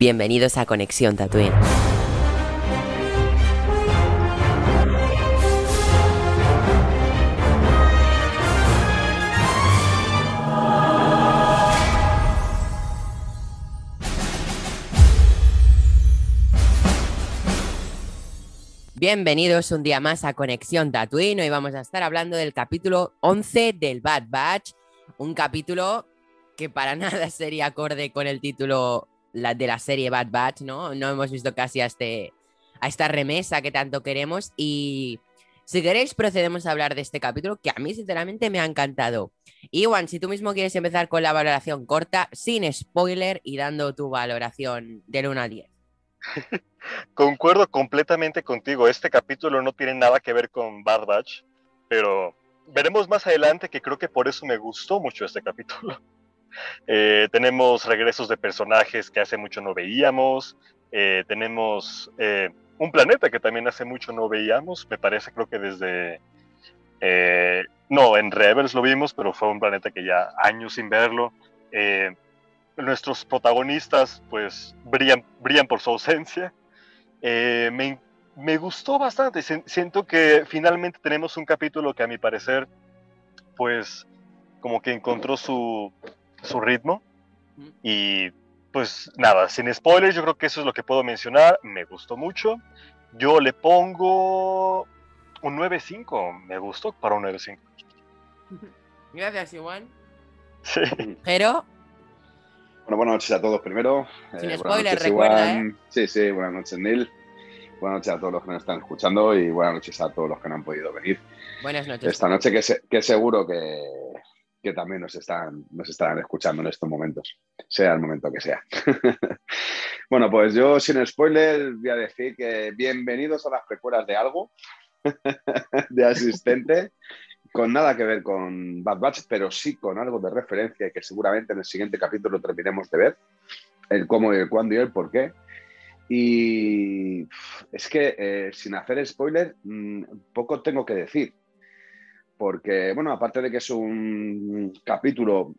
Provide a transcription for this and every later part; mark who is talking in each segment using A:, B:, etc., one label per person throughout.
A: Bienvenidos a Conexión Tatooine. Bienvenidos un día más a Conexión Tatooine. Hoy vamos a estar hablando del capítulo 11 del Bad Batch. Un capítulo que para nada sería acorde con el título de la serie Bad Batch, ¿no? No hemos visto casi a, este, a esta remesa que tanto queremos. Y si queréis, procedemos a hablar de este capítulo que a mí, sinceramente, me ha encantado. Iwan, si tú mismo quieres empezar con la valoración corta, sin spoiler y dando tu valoración del 1 al 10.
B: Concuerdo completamente contigo. Este capítulo no tiene nada que ver con Bad Batch, pero veremos más adelante que creo que por eso me gustó mucho este capítulo. Eh, tenemos regresos de personajes que hace mucho no veíamos. Eh, tenemos eh, un planeta que también hace mucho no veíamos. Me parece, creo que desde. no, en Rebels lo vimos, pero fue un planeta que ya años sin verlo nuestros protagonistas pues brillan, brillan por su ausencia. Me, me, gustó bastante, siento que finalmente tenemos un capítulo que a mi parecer pues como que encontró su, su ritmo y pues nada, sin spoilers yo creo que eso es lo que puedo mencionar, me gustó mucho. Yo le pongo un 9.5, me gustó para un 9.5.
A: Gracias, Iván.
B: Sí.
A: Pero
C: bueno, buenas noches a todos primero.
A: Sin eh, spoiler, recuerda, ¿eh?
C: Sí, sí, buenas noches, Neil. Buenas noches a todos los que nos están escuchando y buenas noches a todos los que no han podido venir.
A: Buenas noches.
C: Esta noche que, que seguro que, que, también nos están, nos estarán escuchando en estos momentos, sea el momento que sea. bueno, pues yo sin spoiler voy a decir que bienvenidos a las precuelas de algo, de asistente con nada que ver con Bad Batch, pero sí con algo de referencia que seguramente en el siguiente capítulo terminemos de ver, el cómo y el cuándo y el por qué. Y es que eh, sin hacer spoiler, mm, poco tengo que decir, porque, bueno, aparte de que es un capítulo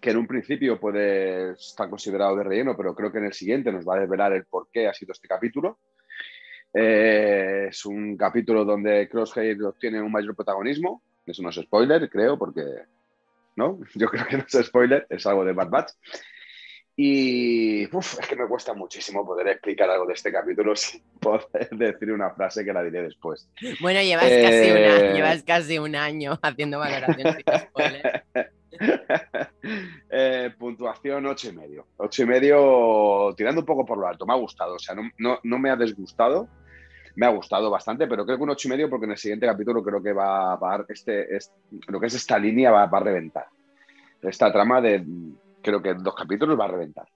C: que en un principio puede estar considerado de relleno, pero creo que en el siguiente nos va a desvelar el por qué ha sido este capítulo. Eh, es un capítulo donde Crosshair obtiene un mayor protagonismo. Eso no es spoiler, creo, porque. ¿No? Yo creo que no es spoiler, es algo de Bad Batch. Y es que me cuesta muchísimo poder explicar algo de este capítulo sin poder decir una frase que la diré después.
A: Bueno, llevas, casi, eh, llevas casi un año haciendo valoraciones.
C: Eh, puntuación 8 y medio. 8 y medio tirando un poco por lo alto. Me ha gustado. O sea, no, no, me ha desgustado. Me ha gustado bastante, pero creo que un 8 y medio porque en el siguiente capítulo creo que va, a este, lo que es esta línea va, a reventar. Esta trama de creo que en dos capítulos va a reventar.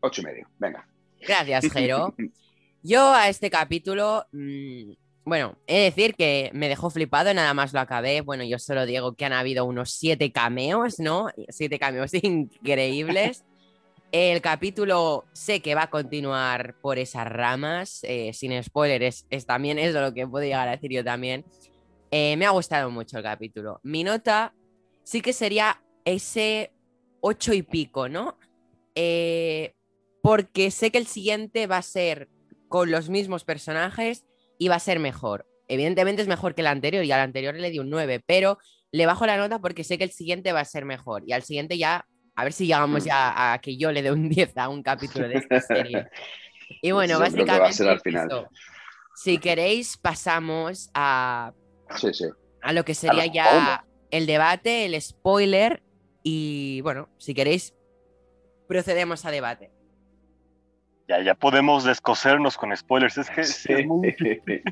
C: 8 y medio. Venga.
A: Gracias, Jero. Yo a este capítulo mm, bueno, he de decir que me dejó flipado, nada más lo acabé. Bueno, yo solo digo que han habido unos siete cameos, ¿no? Siete cameos increíbles. El capítulo sé que va a continuar por esas ramas, eh, sin spoilers, es, también eso lo que puedo llegar a decir yo también. Eh, me ha gustado mucho el capítulo. Mi nota sí que sería ese ocho y pico, ¿no? Eh, porque sé que el siguiente va a ser con los mismos personajes iba a ser mejor. Evidentemente es mejor que el anterior y al anterior le di un 9, pero le bajo la nota porque sé que el siguiente va a ser mejor y al siguiente ya, a ver si llegamos ya a que yo le dé un 10 a un capítulo de esta serie. Y bueno, básicamente,
C: al final.
A: si queréis, pasamos a,
C: sí, sí.
A: a lo que sería ya el debate, el spoiler y bueno, si queréis, procedemos a debate.
B: Ya, ya podemos descosernos con spoilers. Es que es muy...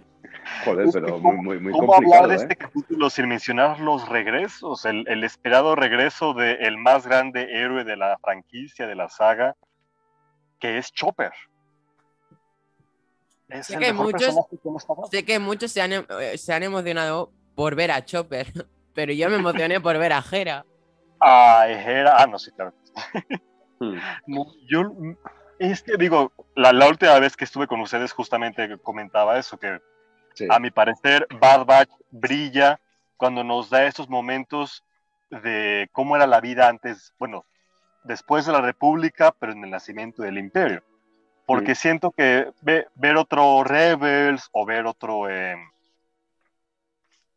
C: Joder, pero muy, muy,
B: ¿Cómo hablar de este ¿eh? capítulo sin mencionar los regresos? El, el esperado regreso del más grande héroe de la franquicia, de la saga, que es Chopper.
A: sé, que muchos, sé que muchos se han, eh, se han emocionado por ver a Chopper, pero yo me emocioné por ver a Hera.
B: Ah, Hera, ah, no, sí, claro. Hmm. Yo es que digo, la, última vez que estuve con ustedes justamente comentaba eso, que a mi parecer Bad Batch brilla cuando nos da estos momentos de cómo era la vida antes, bueno, después de la República, pero en el nacimiento del Imperio. Porque siento que ver otro Rebels o ver otro eh,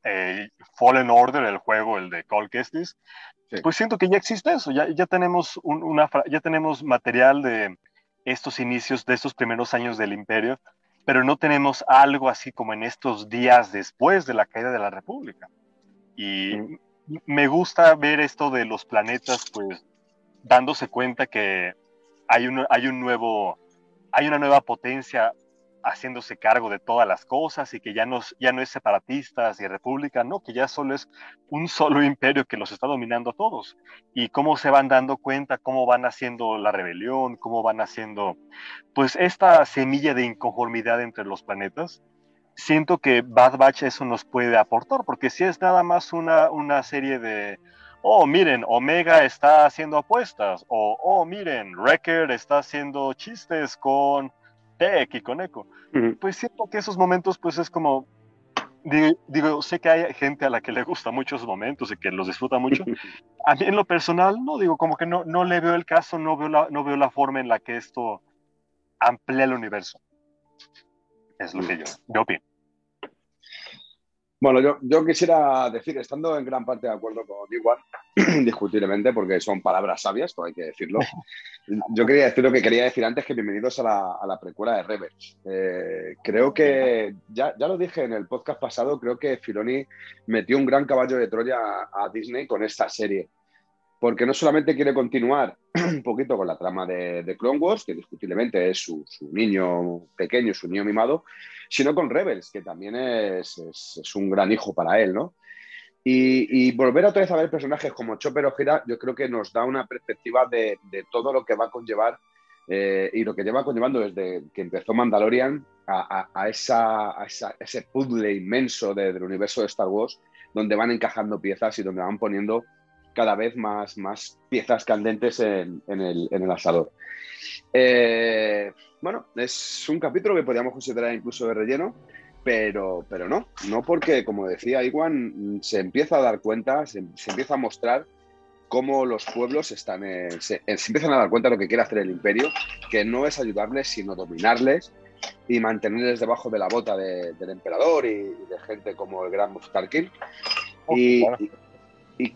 B: eh, Fallen Order, el juego, el de Call Kestis, pues siento que ya existe eso, ya, ya, tenemos una, ya tenemos material de estos inicios, de estos primeros años del Imperio, pero no tenemos algo así como en estos días después de la caída de la República. Y me gusta ver esto de los planetas, pues dándose cuenta que hay un, hay un nuevo, hay una nueva potencia haciéndose cargo de todas las cosas y que ya no, ya no es separatistas y república, no, que ya solo es un solo imperio que los está dominando a todos. Y cómo se van dando cuenta, cómo van haciendo la rebelión, cómo van haciendo, pues esta semilla de inconformidad entre los planetas. Siento que Bad Batch eso nos puede aportar, porque si es nada más una, una serie de, oh, miren, Omega está haciendo apuestas, o, oh, miren, Wrecker está haciendo chistes con Tech y con Echo. Pues siento que esos momentos, pues es como, digo, sé que hay gente a la que le gusta mucho esos momentos y que los disfruta mucho. A mí en lo personal, no, digo, como que no, no le veo el caso, no veo, la, no veo la forma en la que esto amplía el universo. Es lo que yo, yo opino.
C: Bueno, yo, yo, quisiera decir, estando en gran parte de acuerdo con igual, indiscutiblemente, porque son palabras sabias, todo hay que decirlo. Yo quería decir lo que quería decir antes, que bienvenidos a la, a la precuela de Rebels. Eh, creo que, ya, ya, lo dije en el podcast pasado, creo que Filoni metió un gran caballo de Troya a, Disney con esta serie. Porque no solamente quiere continuar un poquito con la trama de, Clone Wars, que indiscutiblemente es su, niño pequeño, su niño mimado, sino con Rebels, que también es, un gran hijo para él, ¿no? Y, volver otra vez a ver personajes como Chopper o Gira, yo creo que nos da una perspectiva de, todo lo que va a conllevar eh, y lo que lleva conllevando desde que empezó Mandalorian a ese puzzle inmenso del universo de Star Wars, donde van encajando piezas y donde van poniendo cada vez más, más piezas candentes en, en, el, en el, asador. Eh, bueno, es un capítulo que podríamos considerar incluso de relleno, pero, pero no, no porque, como decía Iwan, se empieza a dar cuenta, se, empieza a mostrar cómo los pueblos están, se, empiezan a dar cuenta de lo que quiere hacer el imperio, que no es ayudarles, sino dominarles y mantenerles debajo de la bota del emperador y, de gente como el gran Tarkin. Y, y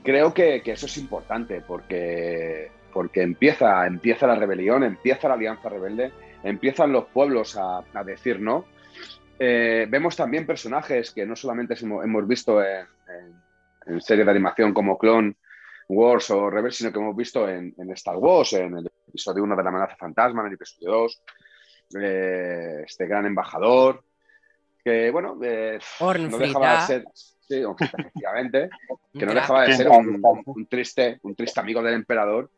C: creo que, eso es importante porque, porque empieza, empieza la rebelión, empieza la alianza rebelde, empiezan los pueblos a, decir no. Eh, vemos también personajes que no solamente hemos visto en, en, series de animación como Clone Wars o Rebel, sino que hemos visto en, Star Wars, en el episodio 1 de la amenaza fantasma, en el episodio 2, eh, este gran embajador, que bueno, eh, no dejaba de ser Sí, efectivamente, que no dejaba de ser un, triste, un triste amigo del emperador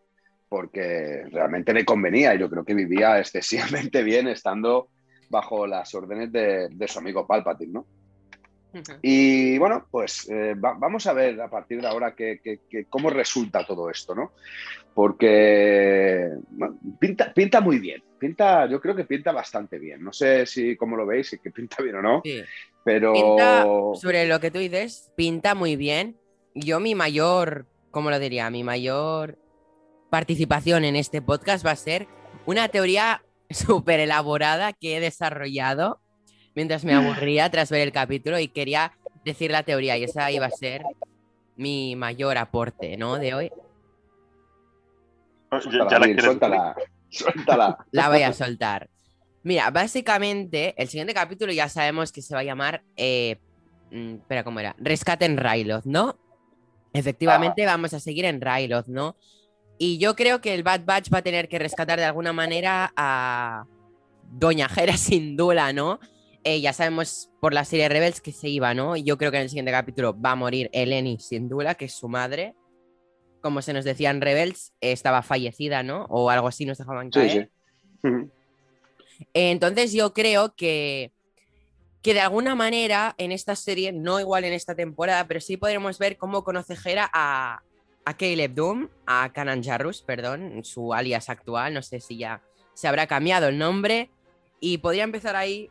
C: porque realmente le convenía y yo creo que vivía excesivamente bien estando bajo las órdenes de, su amigo Palpatine, ¿no? Y bueno, pues eh, vamos a ver a partir de ahora que, cómo resulta todo esto, ¿no? Porque pinta, pinta muy bien, pinta, yo creo que pinta bastante bien. No sé si cómo lo veis, si que pinta bien o no, pero...
A: sobre lo que tú dices, pinta muy bien. Yo mi mayor, ¿cómo lo diría? Mi mayor participación en este podcast va a ser una teoría súper elaborada que he desarrollado mientras me aburría tras ver el capítulo y quería decir la teoría y esa iba a ser mi mayor aporte, ¿no? De hoy.
C: Ya, la suéltala, suéltala.
A: La voy a soltar. Mira, básicamente, el siguiente capítulo ya sabemos que se va a llamar. Eh, mm, espera, ¿cómo era? Rescate en Ryloth, ¿no? Efectivamente, vamos a seguir en Ryloth, ¿no? Y yo creo que el Bad Batch va a tener que rescatar de alguna manera a Doña Jera sin duda, ¿no? Eh, ya sabemos por la serie Rebels que se iba, ¿no? Yo creo que en el siguiente capítulo va a morir Eleni sin duda, que es su madre. Como se nos decía en Rebels, estaba fallecida, ¿no? O algo así nos dejaban caer. Sí, sí. Entonces yo creo que, que de alguna manera en esta serie, no igual en esta temporada, pero sí podremos ver cómo conoce Jera a, a Caleb Doom, a Kanan Jarrus, perdón, su alias actual, no sé si ya se habrá cambiado el nombre, y podría empezar ahí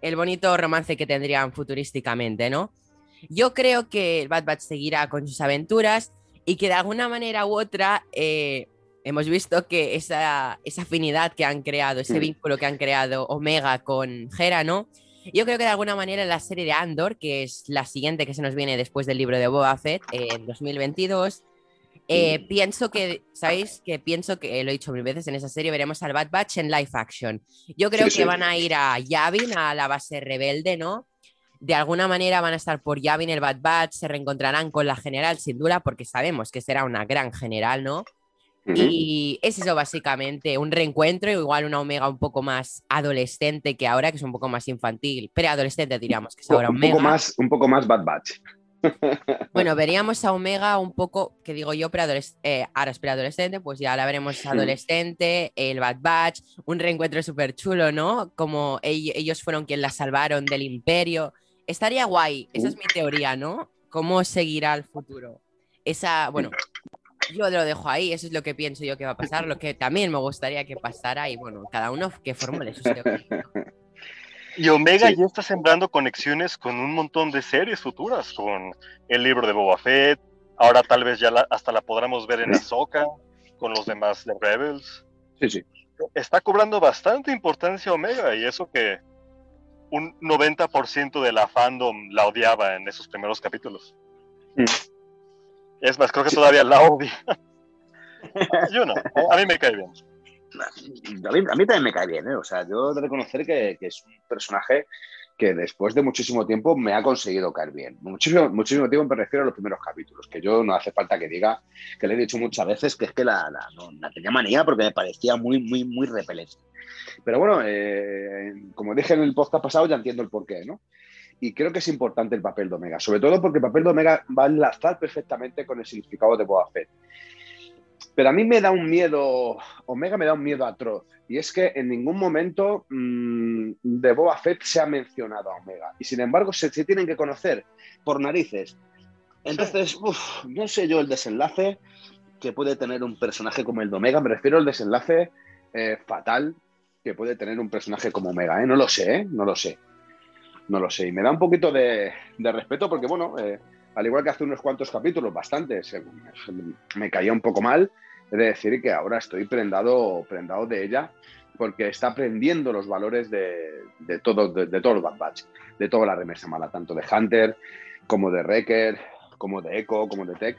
A: el bonito romance que tendrían futurísticamente, ¿no? Yo creo que el Bad Batch seguirá con sus aventuras y que de alguna manera u otra eh, hemos visto que esa, esa afinidad que han creado, ese
C: Mm.
A: vínculo que han creado Omega con Hera, ¿no? Yo creo que de alguna manera la serie de Andor, que es la siguiente que se nos viene después del libro de Boba Fett en 2022, eh, pienso que, ¿sabéis? Que pienso que, lo he dicho mil veces, en esa serie veremos al Bad Batch en live action. Yo creo
C: Sí,
A: que
C: sí.
A: van a ir a Yavin, a la base rebelde, ¿no? De alguna manera van a estar por Yavin el Bad Batch, se reencontrarán con la general sin duda, porque sabemos que será una gran general, ¿no? Y es eso básicamente, un reencuentro, igual una Omega un poco más adolescente que ahora, que es un poco más infantil, preadolescente diríamos, que es ahora
C: un,
A: Omega.
C: poco más, un poco más Bad Batch.
A: Bueno, veríamos a Omega un poco, que digo yo, preadolescente, ahora es preadolescente, pues ya la veremos adolescente, el Bad Batch, un reencuentro súper chulo, ¿no? Como ell- ellos fueron quienes la salvaron del imperio. Estaría guay, esa es mi teoría, ¿no? ¿Cómo seguirá el futuro? Esa, bueno, yo lo dejo ahí, eso es lo que pienso yo que va a pasar, lo que también me gustaría que pasara y bueno, cada uno que formule sus teorías.
B: Y Omega
C: Sí.
B: ya está sembrando conexiones con un montón de series futuras, con el libro de Boba Fett, ahora tal vez ya la- hasta la podremos ver en Ahsoka, con los demás de Rebels.
C: Sí, sí.
B: Está cobrando bastante importancia Omega y eso que un 90% de la fandom la odiaba en esos primeros capítulos.
C: Mm.
B: Es más, creo que todavía la odia. Yo no, a mí me cae bien.
C: A mí, a mí también me cae bien, ¿eh? O sea, yo he de reconocer que, que es un personaje que después de muchísimo tiempo me ha conseguido caer bien. Muchísimo, muchísimo tiempo me refiero a los primeros capítulos, que yo no hace falta que diga, que le he dicho muchas veces, que es que la, la- no, la tenía manía porque me parecía muy, muy, muy repelente. Pero bueno, eh, como dije en el podcast pasado, ya entiendo el porqué, ¿no? Y creo que es importante el papel de Omega, sobre todo porque el papel de Omega va a enlazar perfectamente con el significado de Boba Fett. Pero a mí me da un miedo, Omega me da un miedo atroz. Y es que en ningún momento mmm, de Boba Fett se ha mencionado a Omega. Y sin embargo se, se tienen que conocer por narices. Entonces, uf, no sé yo el desenlace que puede tener un personaje como el de Omega. Me refiero al desenlace eh, fatal que puede tener un personaje como Omega. ¿eh? No lo sé, ¿eh? no lo sé. No lo sé. Y me da un poquito de, respeto porque, bueno, eh, al igual que hace unos cuantos capítulos, bastantes, me caía un poco mal. De decir que ahora estoy prendado, prendado de ella porque está aprendiendo los valores de, de todo, de, de todo el Bad Batch, de toda la remesa mala, tanto de Hunter como de Wrecker, como de Echo, como de Tech.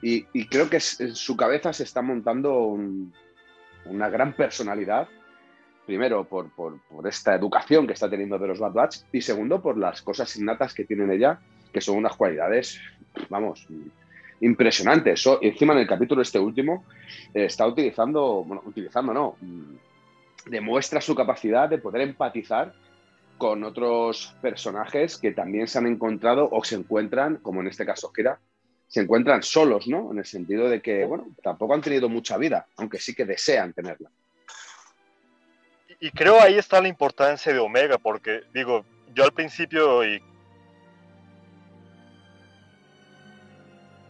C: Y, creo que en su cabeza se está montando un- una gran personalidad primero por, por, esta educación que está teniendo de los Bad Batch y segundo por las cosas innatas que tiene en ella, que son unas cualidades, vamos, impresionantes. So- encima en el capítulo este último eh, está utilizando, bueno, utilizando no, mm, demuestra su capacidad de poder empatizar con otros personajes que también se han encontrado o se encuentran, como en este caso Kira, se encuentran solos, ¿no? En el sentido de que, bueno, tampoco han tenido mucha vida, aunque sí que desean tenerla.
B: Y creo ahí está la importancia de Omega, porque digo, yo al principio y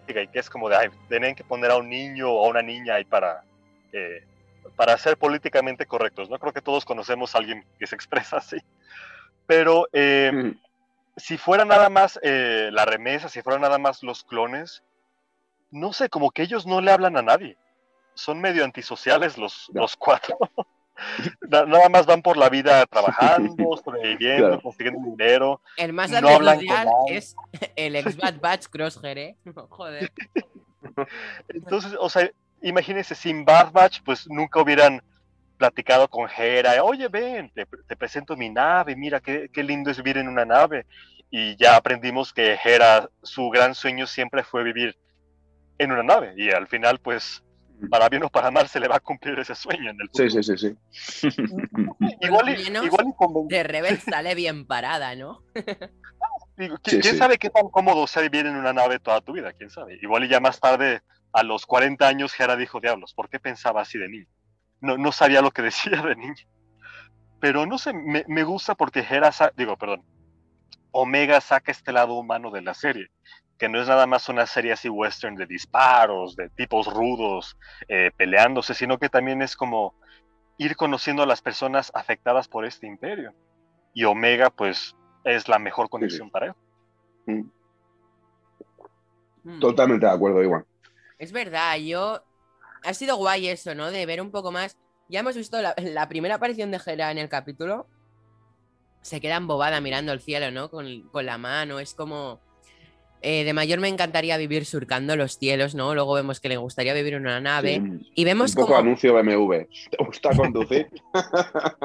B: y que es como de, ay, tienen que poner a un niño o a una niña ahí para, eh, para ser políticamente correctos, ¿no? Creo que todos conocemos a alguien que se expresa así. Pero eh,
C: Mm.
B: si fuera nada más eh, la remesa, si fueran nada más los clones, no sé, como que ellos no le hablan a nadie. Son medio antisociales los,
C: Ya.
B: los cuatro. Na- nada más van por la vida trabajando, sobreviviendo,
C: Claro.
B: consiguiendo dinero.
A: El más
B: No hablan
A: es el ex Bad Batch Crosshair, ¿eh? Joder.
B: Entonces, o sea, imagínense, sin Bad Batch, pues nunca hubieran platicado con Hera. Oye, ven, te, te presento mi nave, mira qué, qué lindo es vivir en una nave. Y ya aprendimos que Hera, su gran sueño siempre fue vivir en una nave. Y al final, pues, para bien o para mal, se le va a cumplir ese sueño en el
C: Sí,
B: futuro.
C: sí, sí, sí.
B: Igual,
A: Por lo
B: y,
A: menos-
B: igual y
A: De Rebel sale bien parada, ¿no?
B: digo, ¿qui-
C: Sí,
B: ¿quién
C: sí.
B: sabe qué tan cómodo sea vivir en una nave toda tu vida? ¿Quién sabe? Igual y ya más tarde, a los 40 años, Hera dijo, diablos, ¿por qué pensaba así de niño? No, no sabía lo que decía de niño. Pero no sé, me, me gusta porque Hera, digo, perdón, Omega saca este lado humano de la serie, que no es nada más una serie así western de disparos, de tipos rudos, eh, peleándose, sino que también es como ir conociendo a las personas afectadas por este imperio. Y Omega, pues, es la mejor conexión para él.
A: Mm.
C: Totalmente de acuerdo, igual.
A: Es verdad, yo ha sido guay eso, ¿no? De ver un poco más. Ya hemos visto la, la primera aparición de Hera en el capítulo. Se queda embobada mirando el cielo, ¿no? Con, con la mano. Es como. Eh, de mayor me encantaría vivir surcando los cielos, ¿no? Luego vemos que le gustaría vivir en una nave.
C: Sí,
A: Y vemos
C: un poco
A: como.
C: anuncio BMW. ¿Te gusta conducir?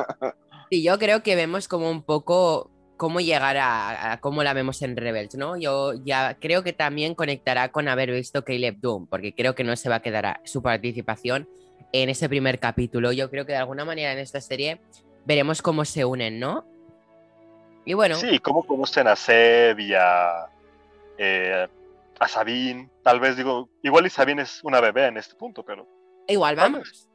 A: Y yo creo que vemos como un poco cómo llegar a, a cómo la vemos en Rebels, ¿no? Yo ya creo que también conectará con haber visto Caleb Doom, porque creo que no se va a quedar a- su participación en ese primer capítulo. Yo creo que de alguna manera en esta serie veremos cómo se unen, ¿no? Y bueno,
B: Sí, cómo conocen a Seb y a, eh, a Sabine. Tal vez digo, igual y Sabine es una bebé en este punto, pero
A: igual vamos.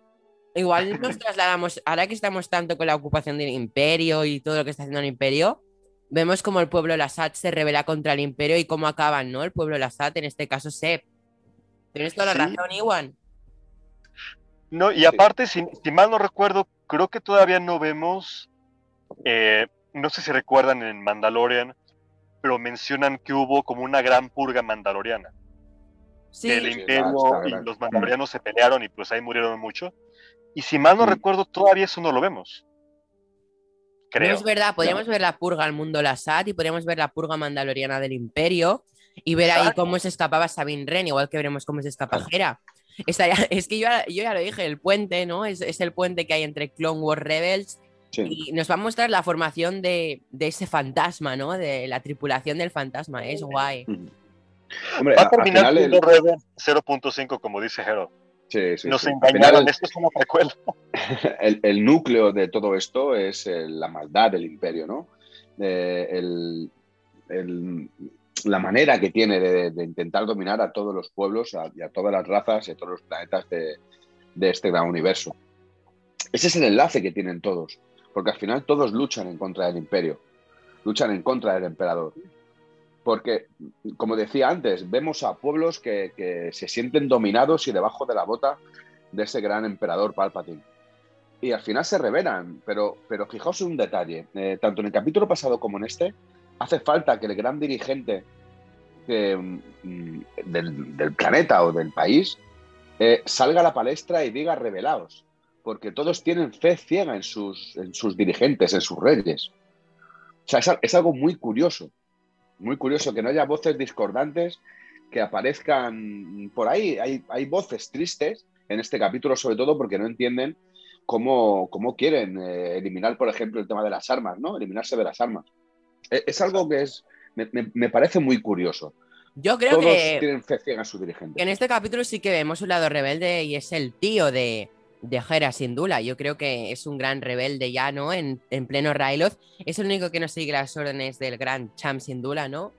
A: Igual nos trasladamos, ahora que estamos tanto con la ocupación del imperio y todo lo que está haciendo el imperio, vemos como el pueblo Lasat se revela contra el imperio y cómo acaban, ¿no? El pueblo Lasat, en este caso Sep. Tienes toda la
B: Sí.
A: razón, Iwan.
B: No, y aparte, si, si mal no recuerdo, creo que todavía no vemos, eh, no sé si recuerdan en Mandalorian, pero mencionan que hubo como una gran purga mandaloriana.
A: Sí,
B: que el
C: Sí,
B: imperio y los mandalorianos se pelearon y pues ahí murieron mucho. Y si mal no
C: Mm.
B: recuerdo, todavía eso no lo vemos.
A: no
B: Creo.
A: es verdad, podríamos ver la purga al mundo Lasat y podríamos ver la purga mandaloriana del imperio y ver ahí cómo se escapaba Sabine Wren, igual que veremos cómo se escapa Hera. Estaría- es que yo, ya- yo ya lo dije, el puente, ¿no? Es, es el puente que hay entre Clone Wars Rebels
C: Sí.
A: y nos va a mostrar la formación de, de ese fantasma, ¿no? De la tripulación del fantasma. Es guay.
C: Hombre,
B: Va
C: a-
B: a terminar
C: final el-
B: siendo Rebel 0.5, como dice Hero.
C: sí, sí,
B: Nos engañaron, esto es una precuela.
C: el, el núcleo de todo esto es eh, la maldad del imperio, ¿no? Eh, el- el- la manera que tiene de, de intentar dominar a todos los pueblos a- y a todas las razas y a todos los planetas de, de este gran universo. Ese es el enlace que tienen todos, porque al final todos luchan en contra del imperio, luchan en contra del emperador. Porque, como decía antes, vemos a pueblos que, se sienten dominados y debajo de la bota de ese gran emperador Palpatine. Y al final se revelan, pero, pero fijaos en un detalle, eh, tanto en el capítulo pasado como en este, hace falta que el gran dirigente mm, del, del planeta o del país eh, salga a la palestra y diga revelaos, porque todos tienen fe ciega en sus, en sus dirigentes, en sus reyes. O sea, es, al- es algo muy curioso, muy curioso que no haya voces discordantes que aparezcan por ahí. Hay, hay voces tristes en este capítulo, sobre todo porque no entienden cómo, cómo quieren eh, eliminar, por ejemplo, el tema de las armas, ¿no? Eliminarse de las armas. Es, es algo que es, me, me- me parece muy curioso.
A: Yo creo
C: Todos
A: que,
C: tienen fe ciega en sus
A: que
C: dirigentes.
A: en este capítulo sí que vemos un lado rebelde y es el tío de, de Hera, sin duda. Yo creo que es un gran rebelde ya, ¿no? En, en pleno Ryloth. Es el único que no sigue las órdenes del gran Cham Sindula, ¿no?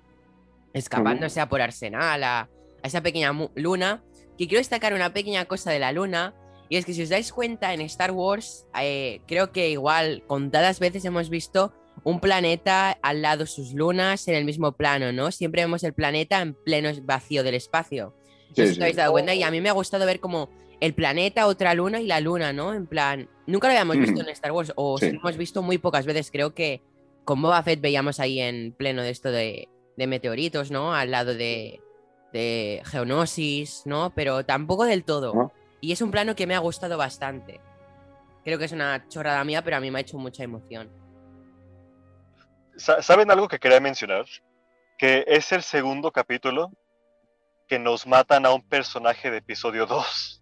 A: Escapándose a por Arsenal, a, a esa pequeña luna. Que quiero destacar una pequeña cosa de la luna. Y es que si os dais cuenta, en Star Wars, eh, creo que igual contadas veces hemos visto un planeta al lado sus lunas en el mismo plano, ¿no? Siempre vemos el planeta en pleno vacío del espacio.
C: Sí,
A: si os
C: sí.
A: habéis dado cuenta y a mí me ha gustado ver como el planeta, otra luna y la luna, ¿no? En plan, nunca lo habíamos visto
C: Mm.
A: en Star Wars o
C: Sí.
A: si lo hemos visto muy pocas veces. Creo que con Boba Fett veíamos ahí en pleno de esto de, de meteoritos, ¿no? Al lado de, de Geonosis, ¿no? Pero tampoco del todo.
C: ¿No?
A: Y es un plano que me ha gustado bastante. Creo que es una chorrada mía, pero a mí me ha hecho mucha emoción.
B: Sa- ¿Saben algo que quería mencionar? Que es el segundo capítulo que nos matan a un personaje de episodio 2.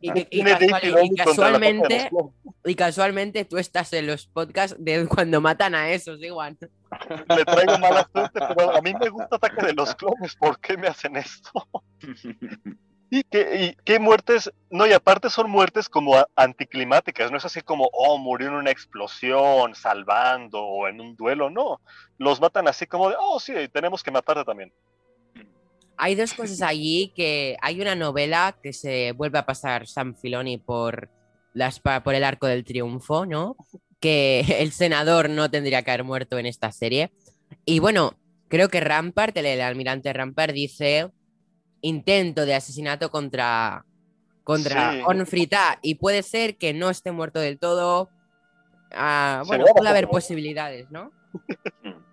A: Y, casual- casualmente, y casualmente tú estás en los podcasts de cuando matan a esos, igual.
B: Le traigo mala suerte, pero a mí me gusta Ataque de los Clones. ¿Por qué me hacen esto? Y qué, y qué muertes, no, y aparte son muertes como anticlimáticas, no es así como, oh, murió en una explosión, salvando, o en un duelo, no. Los matan así como de, oh, sí, tenemos que matarte también.
A: Hay dos cosas allí que hay una novela que se vuelve a pasar Sam Filoni por, las, por el arco del triunfo, ¿no? Que el senador no tendría que haber muerto en esta serie. Y bueno, creo que Rampart, el, el almirante Rampart, dice intento de asesinato contra, contra
B: Sí.
A: Onfrita. Y puede ser que no esté muerto del todo. Ah, bueno, puede haber posibilidades, ¿no?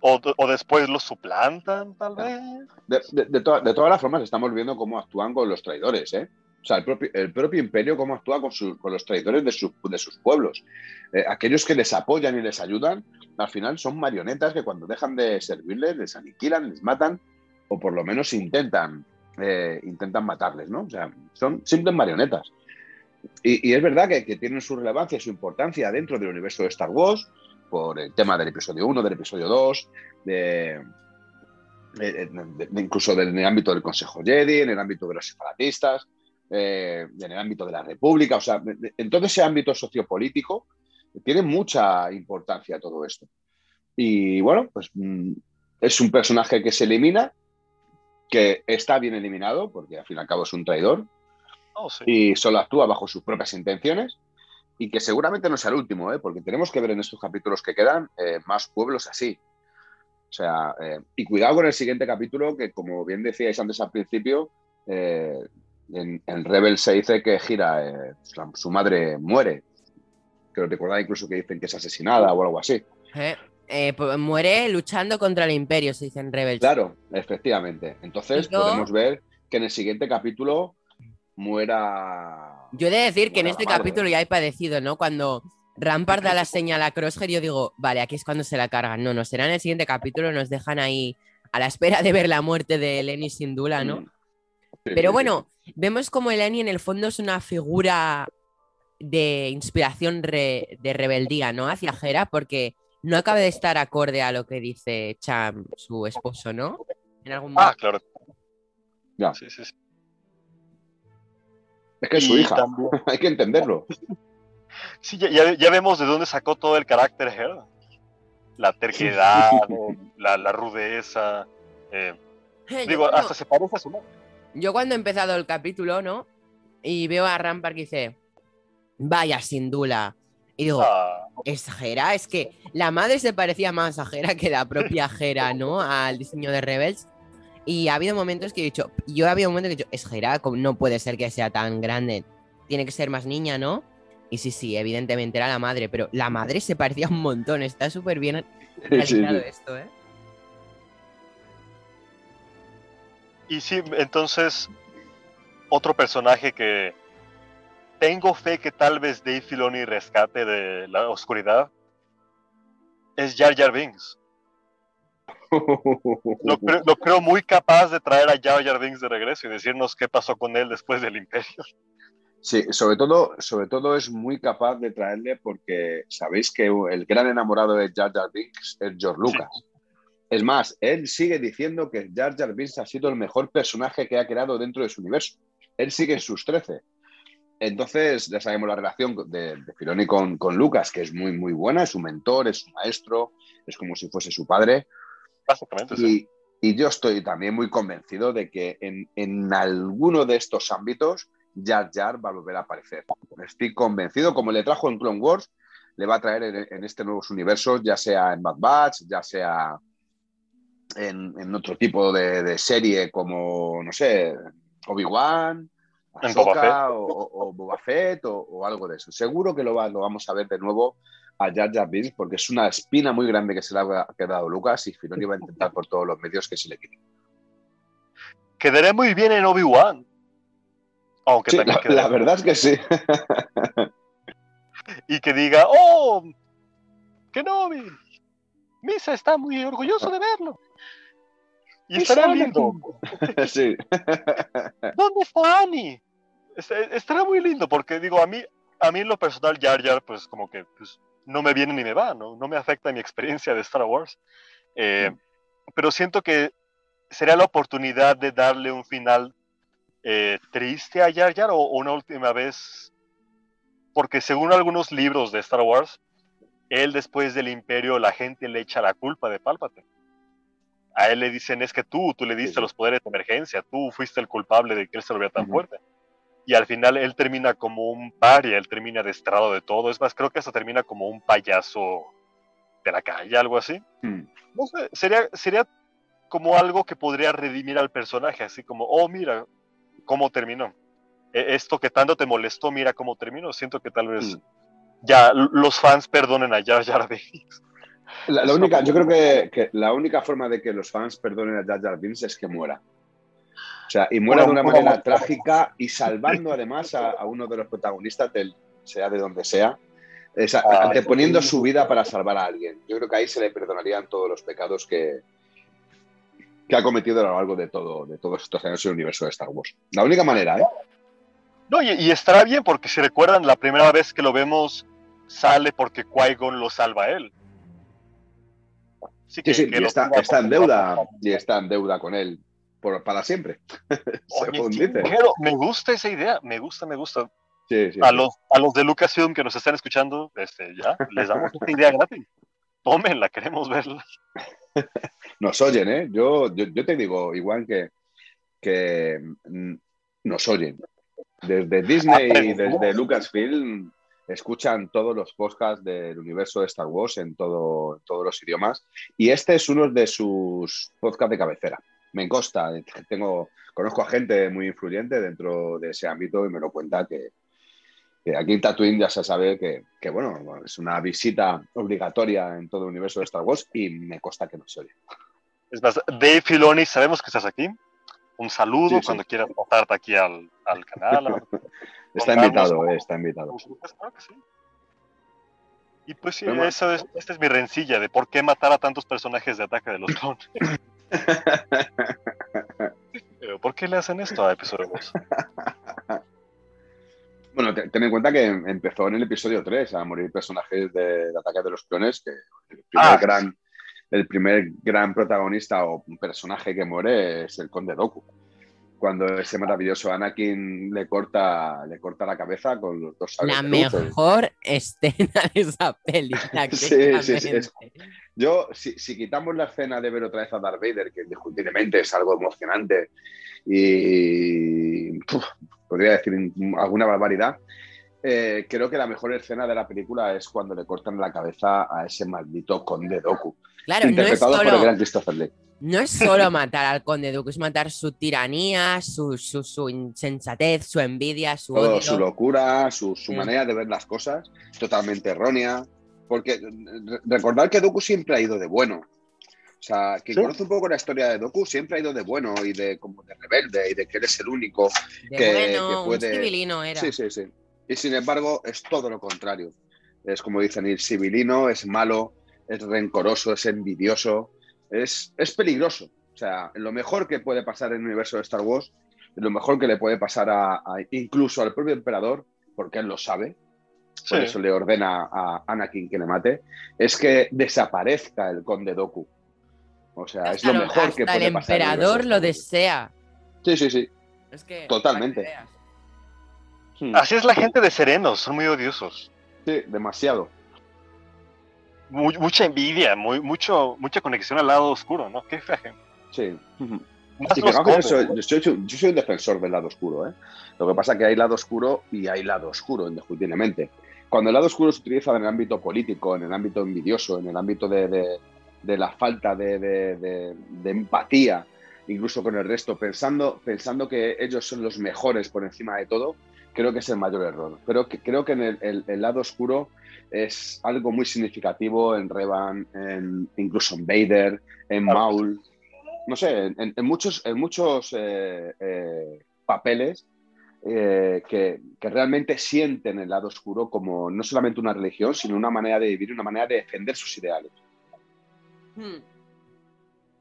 B: O, o después los suplantan, tal vez.
C: De, de, de, to de, todas las formas, estamos viendo cómo actúan con los traidores, ¿eh? O sea, el propio, el propio imperio, cómo actúa con, su, con los traidores de, su, de sus pueblos. Eh, aquellos que les apoyan y les ayudan, al final son marionetas que cuando dejan de servirles, les aniquilan, les matan, o por lo menos intentan, eh, intentan matarles, ¿no? O sea, son simples marionetas. Y, y es verdad que, que, tienen su relevancia y su importancia dentro del universo de Star Wars, por el tema del episodio 1, del episodio 2, de, de, de, incluso en el ámbito del Consejo Jedi, en el ámbito de los separatistas, eh, en el ámbito de la República, o sea, en todo ese ámbito sociopolítico tiene mucha importancia todo esto. Y bueno, pues mm, es un personaje que se elimina, que está bien eliminado, porque al fin y al cabo es un traidor, oh, sí. y solo actúa bajo sus propias intenciones, y que seguramente no sea el último, ¿eh? porque tenemos que ver en estos capítulos que quedan eh, más pueblos así. O sea, eh, y cuidado con el siguiente capítulo, que como bien decíais antes al principio, eh, en, en, Rebel se dice que gira, su madre muere. Creo recordar incluso que dicen que es asesinada o algo así.
A: Pues muere luchando contra el imperio, se dice en Rebel.
C: Claro, efectivamente. Entonces yo... podemos ver que en el siguiente capítulo muera
A: yo he de decir que en este madre. capítulo ya he padecido, ¿no? Cuando Rampart da la señal a Crosshair, yo digo, vale, aquí es cuando se la cargan. No, no, será en el siguiente capítulo, nos dejan ahí a la espera de ver la muerte de Lenny sin duda, ¿no? Pero bueno, vemos como Lenny en el fondo es una figura de inspiración re, de rebeldía, ¿no? Hacia Hera, porque no acaba de estar acorde a lo que dice Cham, su esposo, ¿no?
B: En algún ah, claro.
C: Ya. Sí, sí, sí. Es que es su hija, también... hay que entenderlo.
B: Sí, ya, ya, vemos de dónde sacó todo el carácter Her. La terquedad, la, la, rudeza. Eh, digo, cuando, hasta se parece a su madre.
A: Yo cuando he empezado el capítulo, ¿no? Y veo a Rampart que dice, vaya sin dula. Y digo, ah. ¿es Jera? Es que la madre se parecía más a Jera que la propia Jera, ¿no? Al diseño de Rebels. Y ha habido momentos que he dicho, yo ha habido momentos que he dicho, es Jera, no puede ser que sea tan grande, tiene que ser más niña, ¿no? Y sí, sí, evidentemente era la madre, pero la madre se parecía un montón, está súper bien realizado sí, sí. esto, ¿eh?
B: Y sí, entonces, otro personaje que tengo fe que tal vez Dave Filoni rescate de la oscuridad es Jar Jar Binks. Lo creo, lo, creo, muy capaz de traer a Jar Jar Binks de regreso y decirnos qué pasó con él después del Imperio.
C: Sí, sobre todo, sobre todo es muy capaz de traerle porque sabéis que el gran enamorado de Jar Jar Binks es George Lucas. Sí. Es más, él sigue diciendo que Jar Jar Binks ha sido el mejor personaje que ha creado dentro de su universo. Él sigue en sus 13. Entonces, ya sabemos la relación de, de Filoni con, con Lucas, que es muy, muy buena, es su mentor, es su maestro, es como si fuese su padre.
B: Básicamente,
C: y,
B: sí.
C: y, yo estoy también muy convencido de que en, en, alguno de estos ámbitos Jar Jar va a volver a aparecer. Estoy convencido, como le trajo en Clone Wars, le va a traer en, en este nuevos universos, ya sea en Bad Batch, ya sea en, en otro tipo de, de, serie como, no sé, Obi-Wan, Ahsoka o, o, o, Boba Fett o, o, algo de eso. Seguro que lo, va, lo vamos a ver de nuevo a Jar Jar Binks porque es una espina muy grande que se le ha quedado Lucas y Filoni va a intentar por todos los medios que se le quite.
B: Quedaré muy bien en Obi-Wan. Aunque
C: sí, la, la verdad es que sí.
B: y que diga, oh, Kenobi, Misa está muy orgulloso de verlo. Y estará lindo.
C: sí.
B: ¿Dónde está Annie? Estará muy lindo porque digo, a mí, a mí en lo personal Jar Jar, pues como que pues, no me viene ni me va, ¿no? No me afecta mi experiencia de Star Wars. Eh, mm. Pero siento que sería la oportunidad de darle un final eh, triste a Jar Jar o, o, una última vez, porque según algunos libros de Star Wars, él después del imperio, la gente le echa la culpa de Palpatine. A él le dicen, es que tú, tú le diste sí. los poderes de emergencia, tú fuiste el culpable de que él se volviera tan uh -huh. fuerte y al final él termina como un paria, él termina destrado de todo. Es más, creo que hasta termina como un payaso de la calle, algo así. Mm. No sé, sería, sería como algo que podría redimir al personaje, así como, oh, mira cómo terminó. E esto que tanto te molestó, mira cómo terminó. Siento que tal vez mm. ya los fans perdonen a Jar Jar Binks.
C: La, única, yo creo que, la única forma de que los fans perdonen a Jar Jar Binks es que muera. O sea, y muera de una manera trágica y salvando además a, uno de los protagonistas, del, sea de donde sea, anteponiendo su vida para salvar a alguien. Yo creo que ahí se le perdonarían todos los pecados que, que ha cometido a lo largo de, todo, de todos estos años en el universo de Star Wars. La única manera, ¿eh?
B: No, y, estará bien porque si recuerdan, la primera vez que lo vemos sale porque Qui-Gon lo salva a él.
C: Sí, sí, y está, en deuda y está en deuda con él por, para siempre.
B: me gusta esa idea, me gusta, me gusta. a, Los, a los de Lucasfilm que nos están escuchando, este, ya, les damos esta idea gratis. Tómenla, queremos verla.
C: nos oyen, ¿eh? Yo, yo, te digo, igual que, que mm, nos oyen. Desde Disney y desde Lucasfilm escuchan todos los podcasts del universo de Star Wars en, todo, todos los idiomas. Y este es uno de sus podcasts de cabecera. Me consta, tengo, conozco a gente muy influyente dentro de ese ámbito y me lo cuenta que, aquí en Tatooine ya se sabe que, bueno, es una visita obligatoria en todo el universo de Star Wars y me consta que no se oye.
B: Es más, Dave Filoni, sabemos que estás aquí. Un saludo cuando quieras pasarte aquí al, canal.
C: está invitado, eh, está invitado.
B: Y pues sí, esta es mi rencilla de por qué matar a tantos personajes de Ataque de los Clones. ¿Por qué le hacen esto a episodio 2?
C: Bueno, ten en cuenta que empezó en el episodio 3 a morir personajes de, Ataque de los Clones, que el primer, ah, gran, el primer gran protagonista o personaje que muere es el Conde Doku. Cuando ese maravilloso Anakin le corta, le corta la cabeza con los dos
A: La mejor escena de esa película.
C: sí, sí, sí. Yo, si, quitamos la escena de ver otra vez a Darth Vader, que indiscutiblemente es algo emocionante y podría decir alguna barbaridad. Eh, creo que la mejor escena de la película es cuando le cortan la cabeza a ese maldito conde Doku.
A: Claro, interpretado no es solo, por el gran Christopher Lee. No es solo matar al conde Doku, es matar su tiranía, su, su, insensatez, su envidia, su
C: odio. Su locura, su, mm. manera de ver las cosas, totalmente errónea. Porque recordar que Doku siempre ha ido de bueno. O sea, quien conoce un poco la historia de Doku siempre ha ido de bueno y de como de rebelde y de que eres el único que, puede.
A: civilino era.
C: Sí, sí, sí. Y sin embargo, es todo lo contrario. Es como dicen, ir civilino, es malo, es rencoroso, es envidioso, es, es peligroso. O sea, lo mejor que puede pasar en el universo de Star Wars, lo mejor que le puede pasar a, incluso al propio emperador, porque él lo sabe, por eso le ordena a Anakin que le mate, es que desaparezca el conde Doku. O sea, es lo mejor que puede
A: el pasar. El emperador lo desea.
C: Sí, sí, sí. Es que Totalmente.
B: Hmm. Así es la gente de Serenos, son muy odiosos.
C: Sí, demasiado.
B: Mucha envidia, muy, mucho, mucha conexión al lado oscuro, ¿no? Qué fea
C: Sí. yo, soy, un defensor del lado oscuro, ¿eh? Lo que pasa es que hay lado oscuro y hay lado oscuro, indiscutiblemente. Cuando el lado oscuro se utiliza en el ámbito político, en el ámbito envidioso, en el ámbito de de la falta de, empatía, incluso con el resto, pensando, pensando que ellos son los mejores por encima de todo, creo que es el mayor error. Pero que, creo que en el, lado oscuro es algo muy significativo en Revan, en, incluso en Vader, en Maul, no sé, en, muchos, en muchos eh, eh, papeles eh, que, que, realmente sienten el lado oscuro como no solamente una religión, sino una manera de vivir, una manera de defender sus ideales.
A: Hmm.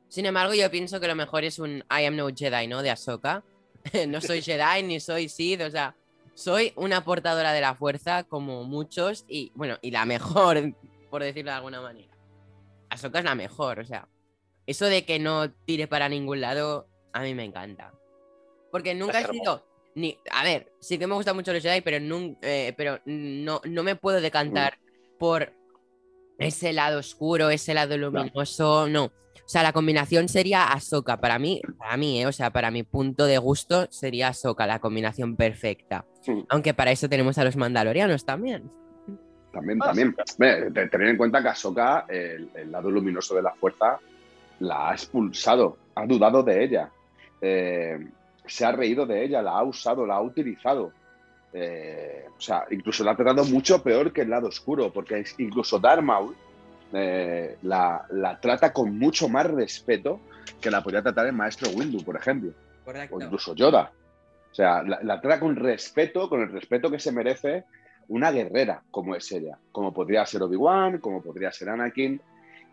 A: Sin embargo, yo pienso que lo mejor es un I am no Jedi, ¿no? De Ahsoka. no soy Jedi ni soy Sith, o sea, soy una portadora de la fuerza como muchos y, bueno, y la mejor, por decirlo de alguna manera. Ahsoka es la mejor, o sea, eso de que no tire para ningún lado, a mí me encanta. Porque nunca he sido ni... A ver, sí que me gusta mucho los Jedi, pero, eh, pero no, no me puedo decantar por ese lado oscuro, ese lado luminoso, no. O sea, la combinación sería Ahsoka. Para mí, para mí, ¿eh? o sea, para mi punto de gusto sería Ahsoka, la combinación perfecta. Aunque para eso tenemos a los mandalorianos también.
C: También, también. tener en cuenta que Ahsoka, el, lado luminoso de la fuerza, la ha expulsado, ha dudado de ella. Eh, se ha reído de ella, la ha usado, la ha utilizado. Eh, o sea, incluso la ha tratado mucho peor que el lado oscuro, porque incluso Darth Maul, eh, la, la trata con mucho más respeto que la podría tratar el maestro Windu, por ejemplo, o incluso Yoda. O sea, la, la trata con respeto, con el respeto que se merece una guerrera como es ella, como podría ser Obi-Wan, como podría ser Anakin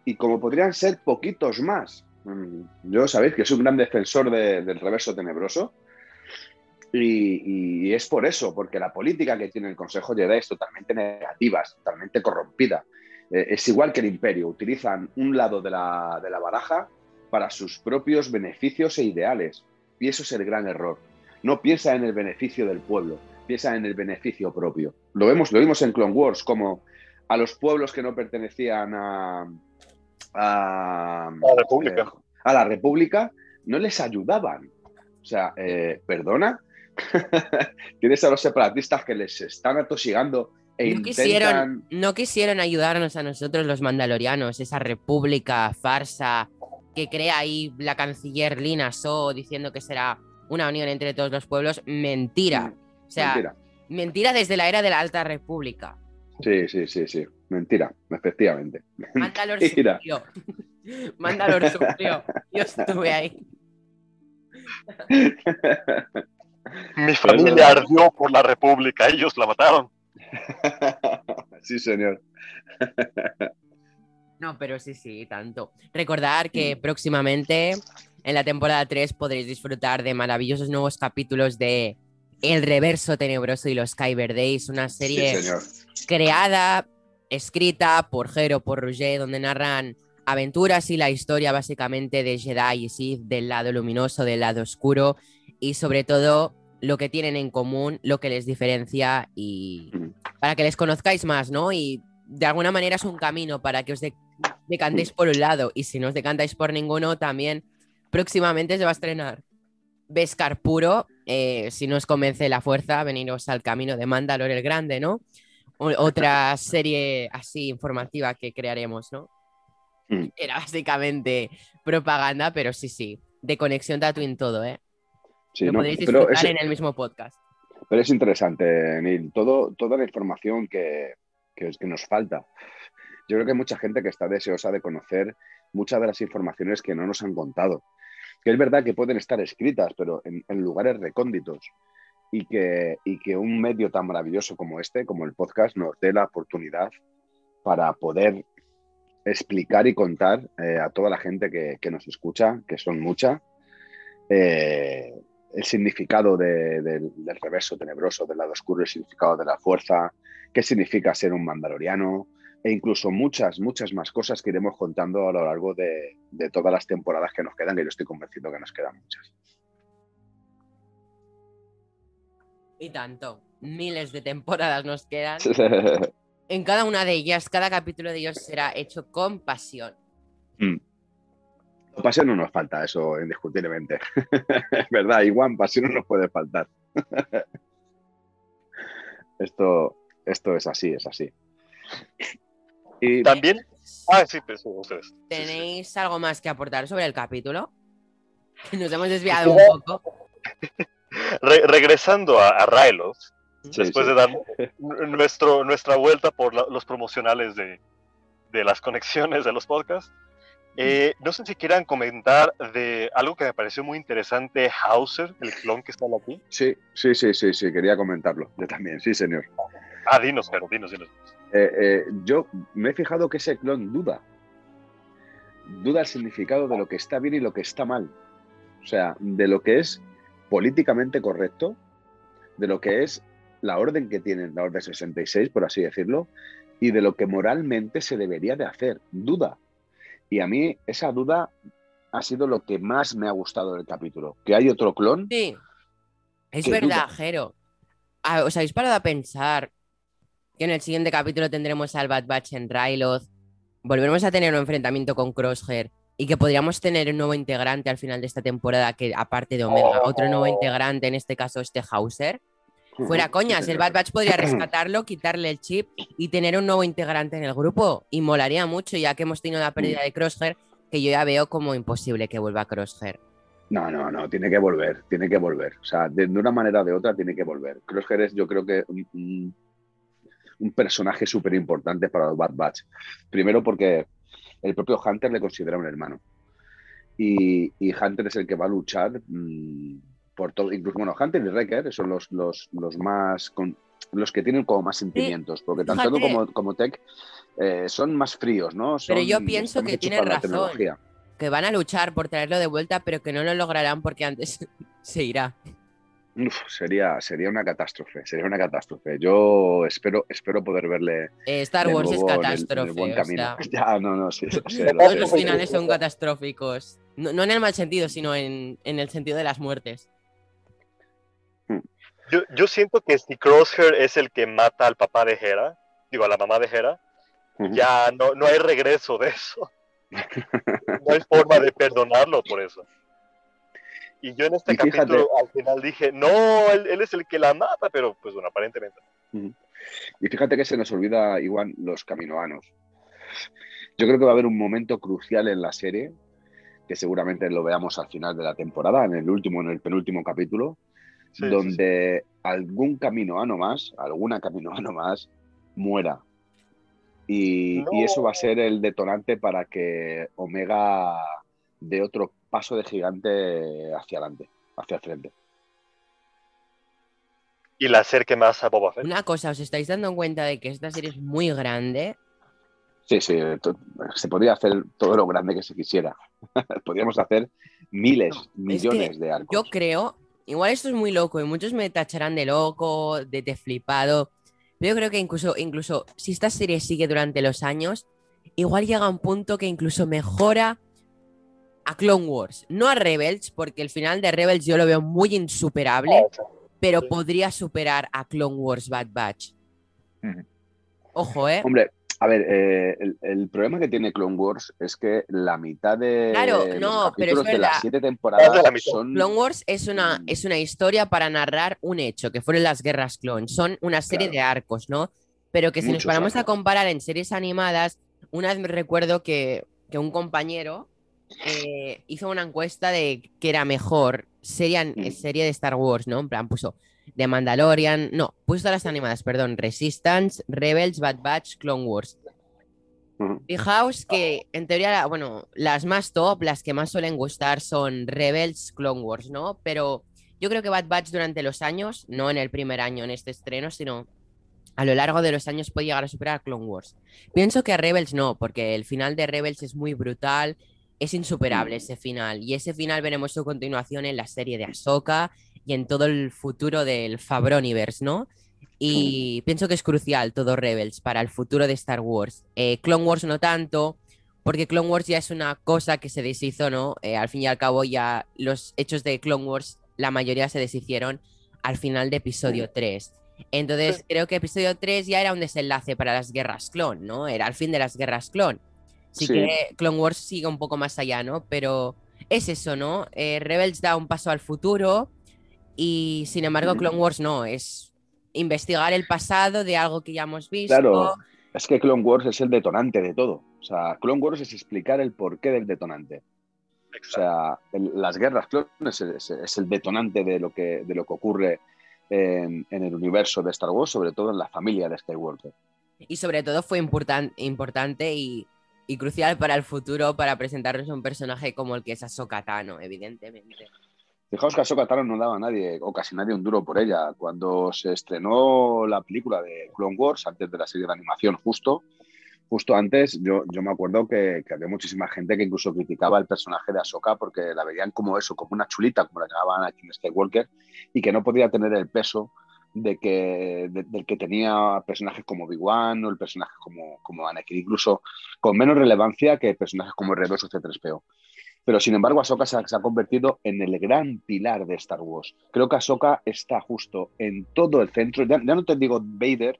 C: y como podrían ser poquitos más. Mm, Yo sabéis que soy un gran defensor de- del reverso tenebroso y, y es por eso, porque la política que tiene el Consejo Jedi es totalmente negativa, es totalmente corrompida. Eh, es igual que el Imperio, utilizan un lado de la, de la baraja para sus propios beneficios e ideales. Y eso es el gran error. No piensa en el beneficio del pueblo, piensa en el beneficio propio. Lo vemos, lo vimos en Clone Wars, como a los pueblos que no pertenecían a, a,
B: la República.
C: eh, a la República no les ayudaban. O sea, eh, perdona, tienes a los separatistas que les están atosigando e
A: No
C: intentan...
A: quisieron, no quisieron ayudarnos a nosotros los mandalorianos, esa república farsa que crea ahí la canciller Lina So diciendo que será una unión entre todos los pueblos. Mentira. O sea, mentira,
C: Mm, Mentira.
A: desde la era de la Alta República.
C: Sí, sí, sí, sí. Mentira, efectivamente.
A: Mandalor sufrió. Mandalor sufrió. Yo estuve ahí.
B: Mi familia ardió por la República, ellos la mataron.
C: sí, señor.
A: No, pero sí, sí, tanto. Recordar que próximamente en la temporada 3 podréis disfrutar de maravillosos nuevos capítulos de El Reverso Tenebroso y los Kyber Days, una serie
C: Sí,
A: creada, escrita por Jero, por Roger, donde narran aventuras y la historia básicamente de Jedi y Sith, del lado luminoso, del lado oscuro y sobre todo lo que tienen en común, lo que les diferencia y
C: Mm.
A: para que les conozcáis más, ¿no? Y de alguna manera es un camino para que os de- decantéis por un lado y si no os decantáis por ninguno, también próximamente se va a estrenar Beskar Puro. eh, si no os convence la fuerza, veniros al camino de Mandalor el Grande, ¿no? O- otra serie así informativa que crearemos, ¿no?
C: Mm.
A: Era básicamente propaganda, pero sí, sí, de conexión Tatooine todo, ¿eh?
C: Sí,
A: Lo
C: no,
A: podéis
C: pero
A: disfrutar
C: es-
A: en el mismo podcast.
C: Pero es interesante, Neil, todo, toda la información que, que, que nos falta. Yo creo que hay mucha gente que está deseosa de conocer muchas de las informaciones que no nos han contado. Que es verdad que pueden estar escritas, pero en, en lugares recónditos. Y que, y que un medio tan maravilloso como este, como el podcast, nos dé la oportunidad para poder explicar y contar eh, a toda la gente que, que nos escucha, que son mucha, eh, el significado de- del, del reverso tenebroso, del lado oscuro, el significado de la fuerza, qué significa ser un mandaloriano, e incluso muchas, muchas más cosas que iremos contando a lo largo de, de todas las temporadas que nos quedan, que yo estoy convencido que nos quedan muchas.
A: Y tanto, miles de temporadas nos quedan. En cada una de ellas, cada capítulo de ellos será hecho con pasión.
C: Pasión no nos falta, eso indiscutiblemente. Es verdad, igual pasión no nos puede faltar. esto, esto es así, es así. Y
B: También. Ah, sí, pues, ustedes. Sí, sí.
A: ¿Tenéis algo más que aportar sobre el capítulo? Nos hemos desviado un poco.
B: Re- regresando a, a Ryloth,
C: Sí,
B: después
C: sí.
B: de dar nuestro, nuestra vuelta por la- los promocionales de, de las conexiones de los podcasts, eh, no sé si quieran comentar de algo que me pareció muy interesante, Hauser, el clon que está aquí.
C: sí, sí, sí, sí, sí, quería comentarlo. Yo también, sí, señor.
B: Ah, dinos, pero dinos, dinos.
C: Eh, eh, yo me he fijado que ese clon duda. Duda el significado de lo que está bien y lo que está mal. O sea, de lo que es políticamente correcto, de lo que es la orden que tiene la Orden 66, por así decirlo, y de lo que moralmente se debería de hacer. Duda. Y a mí esa duda ha sido lo que más me ha gustado del capítulo. Que hay otro clon.
A: Sí, es verdad,
C: duda.
A: Jero. ¿Os habéis parado a pensar que en el siguiente capítulo tendremos al Bad Batch en Ryloth? Volveremos a tener un enfrentamiento con Crosshair y que podríamos tener un nuevo integrante al final de esta temporada que, aparte de Omega, otro nuevo integrante, en este caso este Hauser. Fuera coñas, el Bad Batch podría rescatarlo, quitarle el chip y tener un nuevo integrante en el grupo. Y molaría mucho, ya que hemos tenido la pérdida de Crosshair, que yo ya veo como imposible que vuelva Crosshair.
C: No, no, no, tiene que volver, tiene que volver. O sea, de, de una manera o de otra tiene que volver. Crosshair es, yo creo que un, un- un personaje súper importante para los Bad Batch. Primero porque el propio Hunter le considera un hermano. Y, Hunter es el que va a luchar mm, por todo. Incluso, bueno, Hunter y Wrecker son los, los, los más. Con, los que tienen como más sentimientos, porque tanto como, como Tech eh, son más fríos, ¿no?
A: pero yo pienso que tiene razón. Que van a luchar por traerlo de vuelta, pero que no lo lograrán porque antes se irá
C: sería, sería una catástrofe, sería una catástrofe. Yo espero, espero poder verle.
A: Eh, Star Wars es catástrofe.
C: Ya, no, no, sí,
A: Todos los finales son catastróficos. No, en el mal sentido, sino en, el sentido de las muertes.
B: Yo, siento que si Crosshair es el que mata al papá de Hera, digo, a la mamá de Hera, ya no, no hay regreso de eso. no hay forma de perdonarlo por eso. Y yo en este capítulo al final dije, no, él, es el que la mata, pero pues bueno, aparentemente.
C: Y fíjate que se nos olvida igual los caminoanos. Yo creo que va a haber un momento crucial en la serie, que seguramente lo veamos al final de la temporada, en el último, en el penúltimo capítulo, donde algún caminoano más, alguna caminoano más, muera. Y, y, eso va a ser el detonante para que Omega dé otro paso de gigante hacia adelante, hacia el frente.
B: Y la acerque más a Boba Fett.
A: Una cosa, ¿os estáis dando cuenta de que esta serie es muy grande?
C: Sí, sí, se podría hacer todo lo grande que se quisiera. Podríamos hacer miles, millones de arcos.
A: Yo creo, igual esto es muy loco y muchos me tacharán de loco, de, de flipado, pero yo creo que incluso, incluso si esta serie sigue durante los años, igual llega a un punto que incluso mejora a Clone Wars, no a Rebels, porque el final de Rebels yo lo veo muy insuperable, pero podría superar a Clone Wars Bad Batch. Ojo, ¿eh?
C: Hombre, a ver, eh, el, problema que tiene Clone Wars es que la mitad de,
A: claro, no, pero es de las
C: siete temporadas son...
A: Clone Wars es una, mm. es una historia para narrar un hecho, que fueron las guerras clon. Son una serie de arcos, ¿no? Pero que si nos paramos a comparar en series animadas, una vez me recuerdo que, que un compañero eh, hizo una encuesta de que era mejor serie, mm. serie de Star Wars, ¿no? En plan, puso The Mandalorian, no, puso las animadas, perdón, Resistance, Rebels, Bad Batch, Clone Wars. Fijaos que en teoría, bueno, las más top, las que más suelen gustar son Rebels, Clone Wars, ¿no? Pero yo creo que Bad Batch durante los años, no en el primer año en este estreno, sino a lo largo de los años puede llegar a superar a Clone Wars. Pienso que a Rebels no, porque el final de Rebels es muy brutal, es insuperable ese final. Y ese final veremos su continuación en la serie de Ahsoka y en todo el futuro del Fabroniverse, ¿no? Y pienso que es crucial todo Rebels para el futuro de Star Wars. Eh, Clone Wars no tanto, porque Clone Wars ya es una cosa que se deshizo, ¿no? Eh, al fin y al cabo ya los hechos de Clone Wars, la mayoría se deshicieron al final de episodio 3. Entonces creo que episodio 3 ya era un desenlace para las guerras clon, ¿no? Era el fin de las guerras clon. Sí, que Clone Wars sigue un poco más allá, ¿no? Pero es eso, ¿no? Eh, Rebels da un paso al futuro y sin embargo Clone Wars no, es investigar el pasado de algo que ya hemos visto.
C: Claro, es que Clone Wars es el detonante de todo. O sea, Clone Wars es explicar el porqué del detonante. O sea, las guerras clones es, el detonante de lo que, de lo que ocurre en, en, el universo de Star Wars, sobre todo en la familia de Skywalker.
A: Y sobre todo fue importante y y crucial para el futuro para presentarnos a un personaje como el que es Ahsoka Tano, evidentemente.
C: Fijaos que Ahsoka Tano no daba a nadie, o casi nadie, un duro por ella. Cuando se estrenó la película de Clone Wars, antes de la serie de animación, justo, justo antes, yo, yo me acuerdo que, había muchísima gente que incluso criticaba el personaje de Ahsoka porque la veían como eso, como una chulita, como la llamaban aquí en Skywalker, y que no podía tener el peso de que, del que tenía personajes como Obi-Wan o el personaje como, como Anakin, incluso con menos relevancia que personajes como R2 o C3PO. Pero sin embargo, Ahsoka se ha, convertido en el gran pilar de Star Wars. Creo que Ahsoka está justo en todo el centro. Ya, no te digo Vader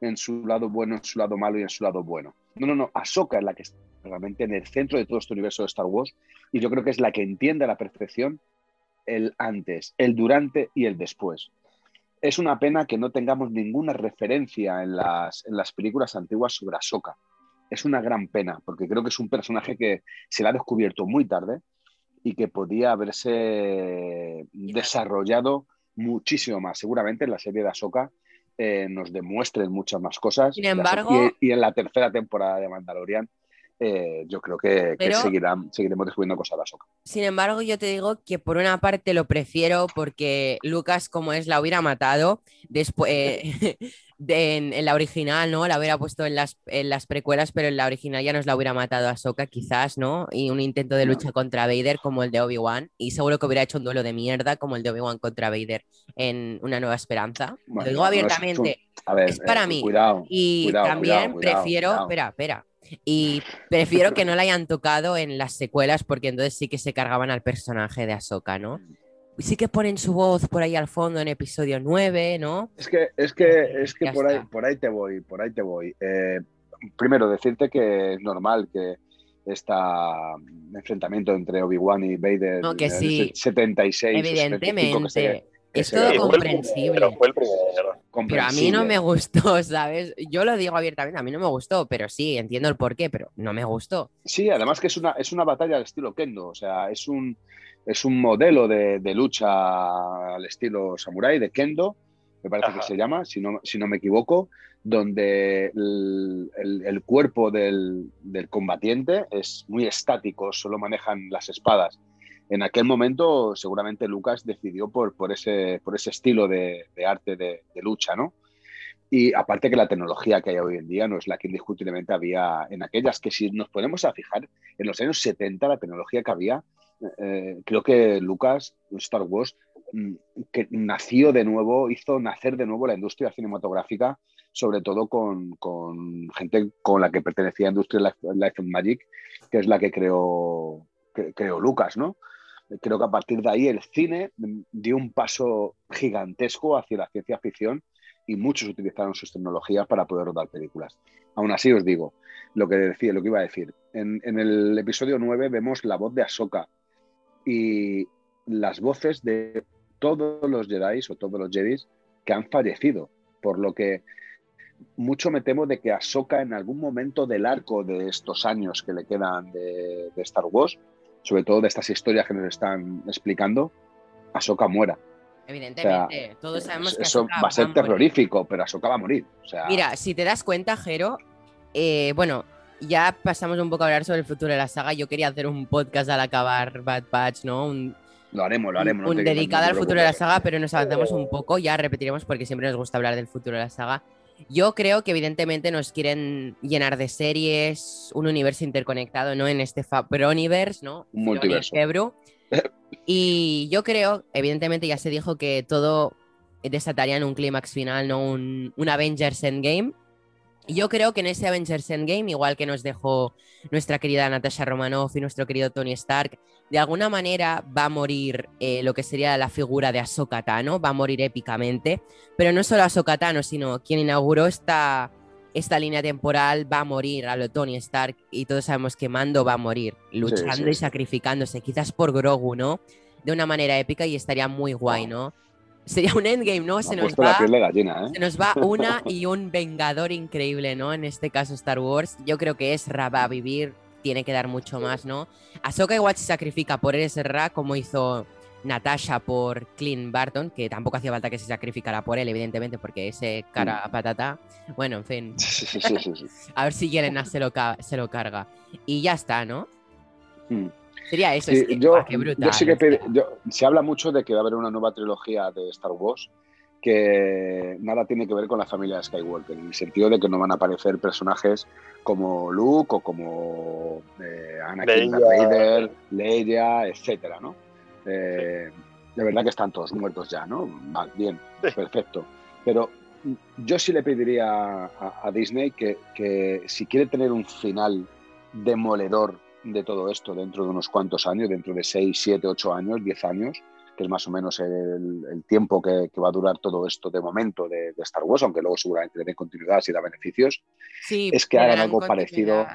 C: en su lado bueno, en su lado malo y en su lado bueno. No, no, no. Ahsoka es la que está realmente en el centro de todo este universo de Star Wars y yo creo que es la que entiende a la perfección el antes, el durante y el después es una pena que no tengamos ninguna referencia en las, en las películas antiguas sobre Ahsoka. Es una gran pena, porque creo que es un personaje que se le ha descubierto muy tarde y que podía haberse desarrollado muchísimo más. Seguramente en la serie de Ahsoka eh, nos demuestren muchas más cosas.
A: Sin embargo-
C: y, y en la tercera temporada de Mandalorian, eh, yo creo que, seguirán, seguiremos descubriendo cosas de Ahsoka.
A: Sin embargo, yo te digo que por una parte lo prefiero porque Lucas, como es, la hubiera matado después en, en la original, ¿no? La hubiera puesto en las, en las precuelas, pero en la original ya nos la hubiera matado a Soka, quizás, ¿no? Y un intento de
C: No.
A: lucha contra Vader como el de Obi-Wan. Y seguro que hubiera hecho un duelo de mierda como el de Obi-Wan contra Vader en Una Nueva Esperanza.
C: Bueno,
A: lo digo
C: no es-
A: abiertamente.
C: A ver,
A: Es para
C: eh,
A: mí.
C: Cuidado.
A: Y
C: Cuidado,
A: también
C: cuidado,
A: prefiero, espera, espera. Y prefiero que no la hayan tocado en las secuelas porque entonces sí que se cargaban al personaje de Ahsoka, ¿no? Sí que ponen su voz por ahí al fondo en episodio 9, ¿no?
C: Es que, es que, es que
A: Ya
C: por, ahí, por ahí te voy, por ahí te voy. Eh, primero, decirte que es normal que este enfrentamiento entre Obi-Wan y Vader
A: No, que
C: en el
A: sí.
C: 76 o 75 que se-
A: Evidentemente.
C: que
A: Es todo
C: Fue el
A: comprensible.
B: Pero fue el primero.
A: Pero a mí no me gustó, ¿sabes? Yo lo digo abiertamente, a mí no me gustó, pero sí, entiendo el porqué, pero no me gustó.
C: Sí, además que es una, es una batalla al estilo Kendo, o sea, es un, es un modelo de, de lucha al estilo samurai, de Kendo, me parece
B: Ajá.
C: que se llama, si no, si no me equivoco, donde el, el- el cuerpo del, del combatiente es muy estático, solo manejan las espadas. En aquel momento, seguramente Lucas decidió por, por, ese, por ese estilo de, de arte de, de lucha, ¿no? Y aparte que la tecnología que hay hoy en día no es la que indiscutiblemente había en aquellas, que si nos ponemos a fijar, en los años 70 la tecnología que había, eh, creo que Lucas, Star Wars, mm, que nació de nuevo, hizo nacer de nuevo la industria cinematográfica, sobre todo con, con gente con la que pertenecía a Industria Life, and Magic, que es la que creó, creó Lucas, ¿no? Creo que a partir de ahí el cine dio un paso gigantesco hacia la ciencia ficción y muchos utilizaron sus tecnologías para poder rodar películas. Aún así os digo, lo que decía, lo que iba a decir. En, en el episodio 9 vemos la voz de Ahsoka y las voces de todos los Jedi o todos los Jedi que han fallecido, por lo que mucho me temo de que Ahsoka en algún momento del arco de estos años que le quedan de, de Star Wars, sobre todo de estas historias que nos están explicando, Ahsoka muera.
A: Evidentemente, todos sabemos que
C: Eso
A: Ahsoka
C: va a ser terrorífico, pero Ahsoka va a morir. O sea,
A: Mira, si te das cuenta, Jero, eh, bueno, ya pasamos un poco a hablar sobre el futuro de la saga. Yo quería hacer un podcast al acabar Bad Batch, ¿no? Un,
C: lo haremos, lo haremos. no
A: un
C: te-
A: dedicado
C: no te
A: al futuro de la saga, pero nos avanzamos un poco, ya repetiremos porque siempre nos gusta hablar del futuro de la saga. Yo creo que evidentemente nos quieren llenar de series, un universo interconectado, ¿no? En este Fabroniverse, ¿no?
C: Un multiverso.
A: Y yo creo, evidentemente ya se dijo que todo desataría en un clímax final, ¿no? Un, un Avengers Endgame. Yo creo que en ese Avengers Endgame, igual que nos dejó nuestra querida Natasha Romanoff y nuestro querido Tony Stark, de alguna manera va a morir eh, lo que sería la figura de Ahsoka Tano, va a morir épicamente. Pero no solo Ahsoka Tano, sino quien inauguró esta, esta línea temporal va a morir a lo Tony Stark y todos sabemos que Mando va a morir luchando
C: sí,
A: y
C: sí.
A: sacrificándose, quizás por Grogu, ¿no? De una manera épica y estaría muy guay, ¿no? Sería un endgame, ¿no? Se nos va
C: gallina, ¿eh?
A: se nos va una y un vengador increíble, ¿no? En este caso Star Wars. Yo creo que Ezra va a vivir, tiene que dar mucho más, ¿no? Ahsoka igual se sacrifica por Ezra como hizo Natasha por Clint Barton, que tampoco hacía falta que se sacrificara por él, evidentemente, porque ese cara a patata... Bueno, en fin,
C: Sí, sí, sí, sí, sí.
A: a ver si Yelena se lo, se lo carga. Y ya está, ¿no?
C: Mm.
A: Sería eso,
C: Sí,
A: es que,
C: yo,
A: guau, qué brutal.
C: yo sí que pedi- yo- se habla mucho de que va a haber una nueva trilogía de Star Wars que nada tiene que ver con la familia de Skywalker, en el sentido de que no van a aparecer personajes como Luke o como eh, Anakin
B: Leia.
C: Vader, Leia, etcétera, ¿no? Eh, de verdad que están todos muertos ya, ¿no? Bien, perfecto. Pero yo sí le pediría a, a Disney que, que si quiere tener un final demoledor de todo esto dentro de unos cuantos años, dentro de 6, 7, 8 años, 10 años, que es más o menos el, el tiempo que, que va a durar todo esto de momento de, de Star Wars, aunque luego seguramente le continuidad si da beneficios,
A: Sí,
C: es que hagan algo parecido-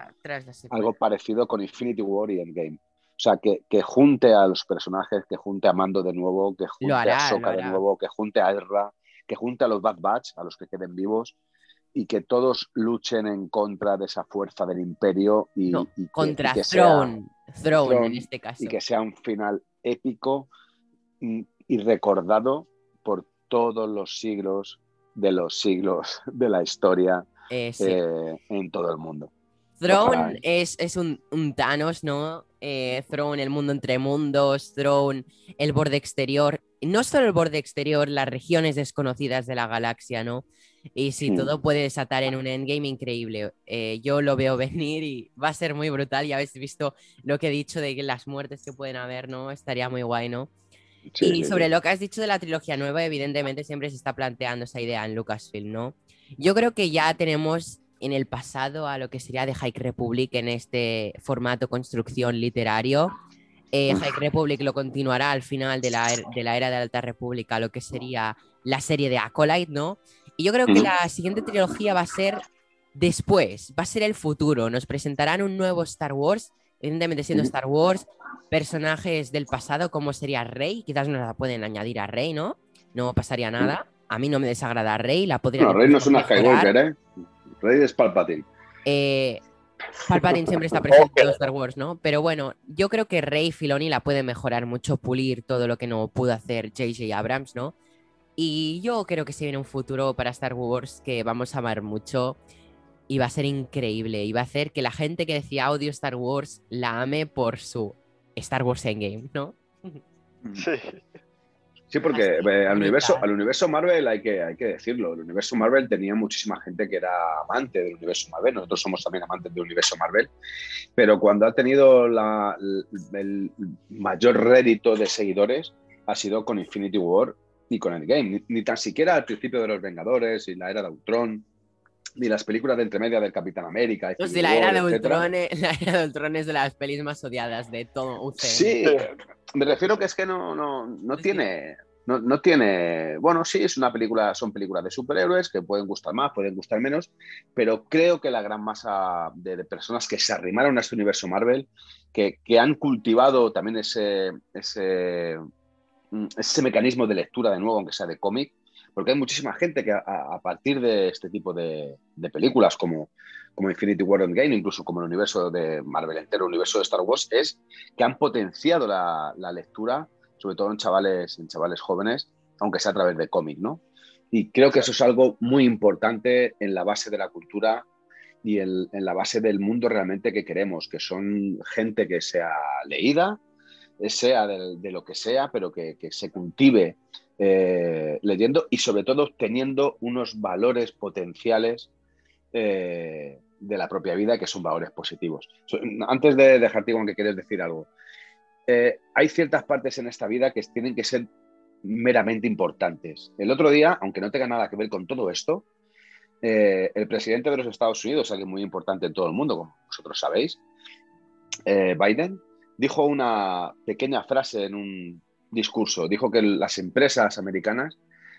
C: algo parecido con Infinity War y Endgame. O sea, que, que junte a los personajes, que junte a Mando de nuevo, que junte
A: hará,
C: a Ahsoka
A: lo
C: de nuevo, que junte a Ezra, que junte a los Bad Batch, a los que queden vivos, y que todos luchen en contra de esa fuerza del imperio y,
A: No,
C: y que-
A: contra
C: y que sea-
A: Throne, Throne, en este caso.
C: y que sea un final épico y recordado por todos los siglos de los siglos de la historia
A: Eh, sí.
C: eh, en todo el mundo.
A: Throne es, es un, un Thanos, ¿no? Eh, Throne, el mundo entre mundos, Throne, el borde exterior. No solo el borde exterior, las regiones desconocidas de la galaxia, ¿no? Y si
C: Hmm.
A: todo puede desatar en un endgame increíble. Eh, yo lo veo venir y va a ser muy brutal. Ya habéis visto lo que he dicho de que las muertes que pueden haber, ¿no? Estaría muy guay, ¿no?
C: Sí,
A: y
C: sí,
A: sobre
C: sí.
A: lo que has dicho de la trilogía nueva, evidentemente siempre se está planteando esa idea en Lucasfilm, ¿no? Yo creo que ya tenemos en el pasado a lo que sería de High Republic en este formato construcción literario. Eh. High Republic lo continuará al final de la, er- de la era de la Alta República, lo que sería la serie de Acolyte, ¿no? Y yo creo que la siguiente trilogía va a ser después, va a ser el futuro. Nos presentarán un nuevo Star Wars, evidentemente siendo. Star Wars, personajes del pasado como sería Rey, quizás nos la pueden añadir a Rey, ¿no? No pasaría nada. A mí no me desagrada Rey, la podrían
C: No, Rey no es una. Skywalker, ¿eh? Rey es Palpatine.
A: Eh, Palpatine siempre está presente en Star Wars, ¿no? Pero bueno, yo creo que Rey Filoni la puede mejorar mucho, pulir todo lo que no pudo hacer J.J. Abrams, ¿no? Y yo creo que se viene un futuro para Star Wars que vamos a amar mucho y va a ser increíble y va a hacer que la gente que decía odio Star Wars la ame por su Star Wars Endgame, ¿no?
B: Sí.
C: Sí, porque eh, al, universo, al universo Marvel hay que, hay que decirlo. El universo Marvel tenía muchísima gente que era amante del universo Marvel. Nosotros somos también amantes del universo Marvel. Pero cuando ha tenido la- el mayor rédito de seguidores ha sido con Infinity War y con Endgame. Ni, ni tan siquiera al principio de los Vengadores y la era de Ultron, ni las películas de entremedia del Capitán América. Infinity
A: si la era de. Ultron, la era de Ultron es de las pelis más odiadas de todo UCM.
C: Sí, me refiero que es que no, no, no
A: Sí.
C: tiene. No, no tiene. Bueno, sí, es una película, son películas de superhéroes que pueden gustar más, pueden gustar menos, pero creo que la gran masa de, de personas que se arrimaron a este universo Marvel, que, que han cultivado también ese, ese, ese mecanismo de lectura de nuevo, aunque sea de cómic, porque hay muchísima gente que a, partir de este tipo de, películas como, como Infinity War Endgame, incluso como el universo de Marvel entero, el universo de Star Wars, es que han potenciado la, lectura, sobre todo en chavales, en chavales jóvenes, aunque sea a través de cómic, ¿no? Y creo que eso es algo muy importante en la base de la cultura y en la base del mundo realmente que queremos, que son gente que sea leída, sea de, lo que sea, pero que, se cultive eh, leyendo y sobre todo teniendo unos valores potenciales eh, de la propia vida que son valores positivos. Antes de dejarte con que quieres decir algo, eh, hay ciertas partes en esta vida que tienen que ser meramente importantes. El otro día, aunque no tenga nada que ver con todo esto, el presidente de los Estados Unidos, alguien muy importante en todo el mundo, como vosotros sabéis, Biden, dijo una pequeña frase en un discurso. Dijo que las empresas americanas,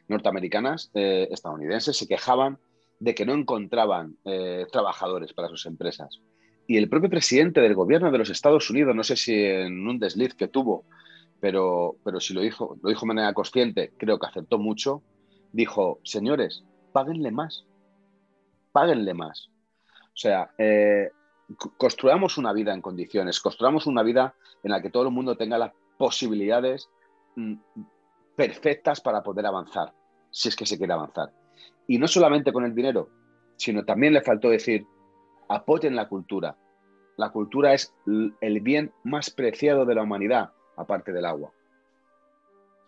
C: norteamericanas, eh, estadounidenses, se quejaban de que no encontraban eh, trabajadores para sus empresas. Y el propio presidente del gobierno de los Estados Unidos, no sé si en un desliz que tuvo, pero, pero si lo dijo, lo dijo de manera consciente, creo que aceptó mucho, dijo, señores, páguenle más, páguenle más. O sea, eh, construyamos una vida en condiciones, construyamos una vida en la que todo el mundo tenga las posibilidades mm, perfectas para poder avanzar, si es que se quiere avanzar. Y no solamente con el dinero, sino también le faltó decir, apoyen la cultura. La cultura es el bien más preciado de la humanidad, aparte del agua.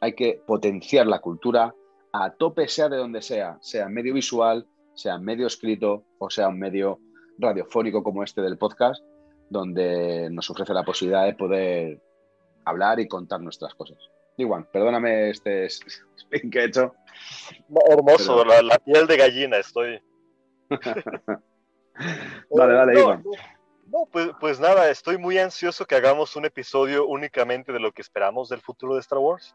C: Hay que potenciar la cultura a tope, sea de donde sea, sea medio visual, sea medio escrito o sea un medio radiofónico como este del podcast, donde nos ofrece la posibilidad de poder hablar y contar nuestras cosas. Igual, perdóname este spin que he hecho.
B: Hermoso, Pero... la, la, piel de gallina estoy.
C: dale, dale,
B: no,
C: Iván.
B: No, pues, pues, nada, estoy muy ansioso que hagamos un episodio únicamente de lo que esperamos del futuro de Star Wars.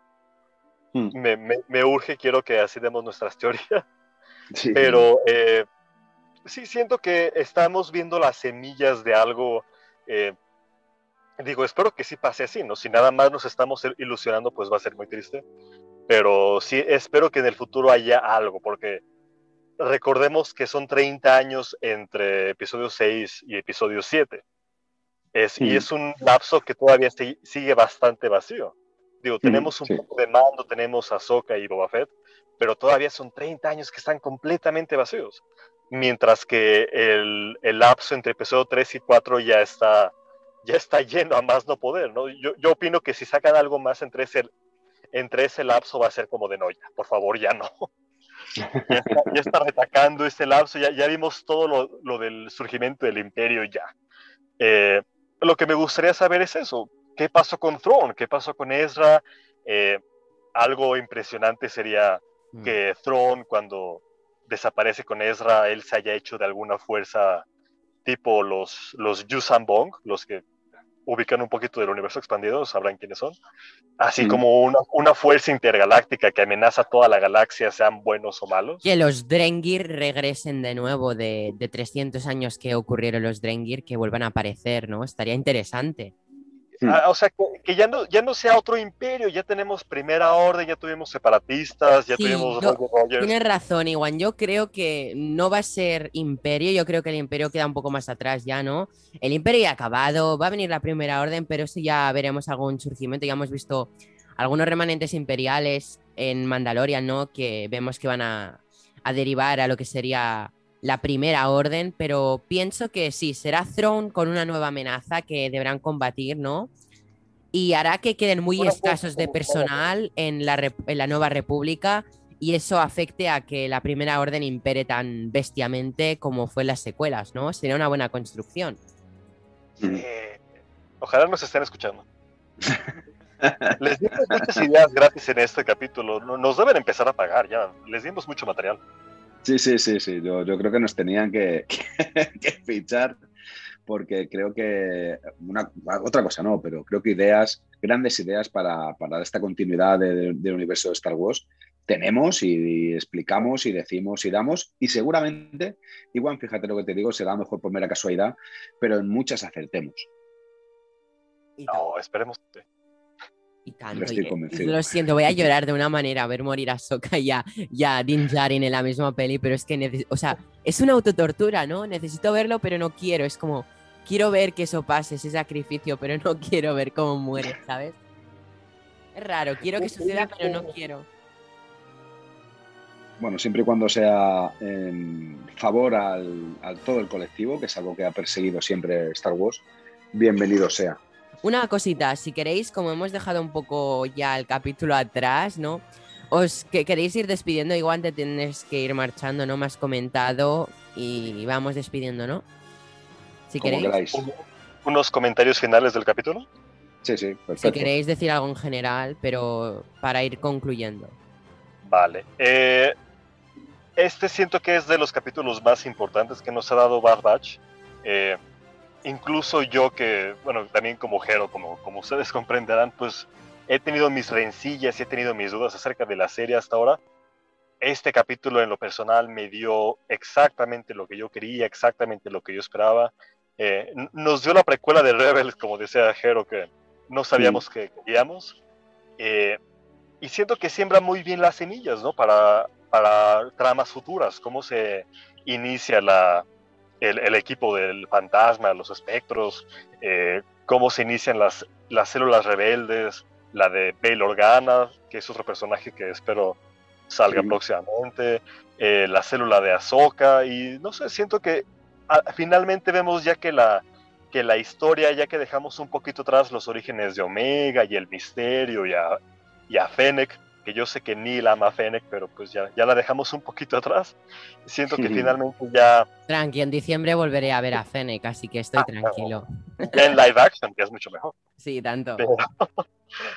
B: Hmm. Me, me, me, urge, quiero que así demos nuestras teorías. Sí. Pero eh, sí siento que estamos viendo las semillas de algo. Eh, digo, espero que sí pase así, ¿no? Si nada más nos estamos ilusionando, pues va a ser muy triste. Pero sí espero que en el futuro haya algo, porque recordemos que son 30 años entre episodio 6 y episodio 7. Es, sí. Y es un lapso que todavía sigue bastante vacío. Digo, tenemos un
C: sí.
B: poco de mando, tenemos a Ahsoka y Boba Fett, pero todavía son 30 años que están completamente vacíos. Mientras que el, el lapso entre episodio 3 y 4 ya está, ya está lleno a más no poder, ¿no? Yo, yo opino que si sacan algo más entre ese, entre ese lapso va a ser como de no, ya, por favor, ya no. ya, está, ya está retacando ese lapso, ya, ya vimos todo lo, lo, del surgimiento del imperio ya. Eh, lo que me gustaría saber es eso, ¿qué pasó con Throne? ¿Qué pasó con Ezra? Eh, algo impresionante sería mm. que Throne cuando desaparece con Ezra, él se haya hecho de alguna fuerza tipo los, los Yusan Bong, los que ubican un poquito del universo expandido, sabrán quiénes son. Así mm. como una, una, fuerza intergaláctica que amenaza toda la galaxia, sean buenos o malos.
A: Que los Drengir regresen de nuevo de, de 300 años que ocurrieron los Drengir, que vuelvan a aparecer, ¿no? Estaría interesante.
B: Ah, o sea, que, que, ya, no, ya no sea otro imperio, ya tenemos primera orden, ya tuvimos separatistas, ya
A: Sí,
B: tuvimos Rogers.
A: Tienes razón, Iwan. Yo creo que no va a ser imperio. Yo creo que el imperio queda un poco más atrás ya, ¿no? El imperio ya ha acabado. Va a venir la primera orden, pero eso ya veremos algún surgimiento. Ya hemos visto algunos remanentes imperiales en Mandalorian, ¿no? Que vemos que van a, a derivar a lo que sería la primera orden. Pero pienso que sí, será Throne con una nueva amenaza que deberán combatir, ¿no? Y hará que queden muy
B: Bueno,
A: escasos de
B: pues,
A: personal en la, en la nueva república y eso afecte a que la primera orden impere tan bestiamente como fue en las secuelas, ¿no? Sería una buena construcción.
B: Eh, ojalá nos estén escuchando. Les dimos muchas ideas gratis en este capítulo. No- Nos deben empezar a pagar ya. Les dimos mucho material.
C: Sí, sí, sí, sí. Yo, yo creo que nos tenían que, que, que fichar porque creo que una, otra cosa no, pero creo que ideas, grandes ideas para, para esta continuidad de- de- del universo de Star Wars tenemos y, explicamos y decimos y damos y seguramente, igual fíjate lo que te digo, será mejor por mera casualidad, pero en muchas acertemos.
B: No, esperemos.
A: Y tanto. y- lo siento, voy a llorar de una manera ver morir a Sokka y a, y a Din Djarin en la misma peli, pero es que, neces- o sea, es una autotortura, ¿no? Necesito verlo, pero no quiero. Es como, quiero ver que eso pase, ese sacrificio, pero no quiero ver cómo muere, ¿sabes? Es raro, quiero que suceda, pero no quiero.
C: Bueno, siempre y cuando sea en favor al, al todo el colectivo, que es algo que ha perseguido siempre Star Wars, bienvenido sea.
A: Una cosita, si queréis, como hemos dejado un poco ya el capítulo atrás, ¿no? Os que queréis ir despidiendo, igual te tienes que ir marchando, ¿no? Me has comentado y vamos despidiendo, ¿no? Si
C: Como
A: queréis,
C: queráis.
B: Unos comentarios finales del capítulo.
C: Sí, sí,
A: si
C: perfecto.
A: queréis decir algo en general, pero para ir concluyendo.
B: Vale. Eh, este siento que es de los capítulos más importantes que nos ha dado Bad Batch. Eh, incluso yo que, bueno, también como Jero, como, como ustedes comprenderán, pues he tenido mis rencillas y he tenido mis dudas acerca de la serie hasta ahora. Este capítulo en lo personal me dio exactamente lo que yo quería, exactamente lo que yo esperaba. Eh, nos dio la precuela de Rebels, como decía Jero, que no sabíamos que queríamos. Eh, y siento que siembra muy bien las semillas, ¿no? Para, para tramas futuras, cómo se inicia la, el, el equipo del fantasma, los espectros, eh, cómo se inician las, las células rebeldes, la de Bail Organa, que es otro personaje que espero salga
C: Sí.
B: próximamente, eh, la célula de Ahsoka, y no sé, siento que finalmente vemos ya que la, que la historia, ya que dejamos un poquito atrás los orígenes de Omega y el misterio y a, y a Fennec, que yo sé que Neil ama a Fennec, pero pues ya, ya la dejamos un poquito atrás. Siento que
C: Sí.
B: finalmente ya,
A: Tranqui, en diciembre volveré a ver a Fennec, así que estoy
B: Ah,
A: tranquilo.
B: ya en live action, que es mucho mejor.
A: Sí, tanto.
B: Pero-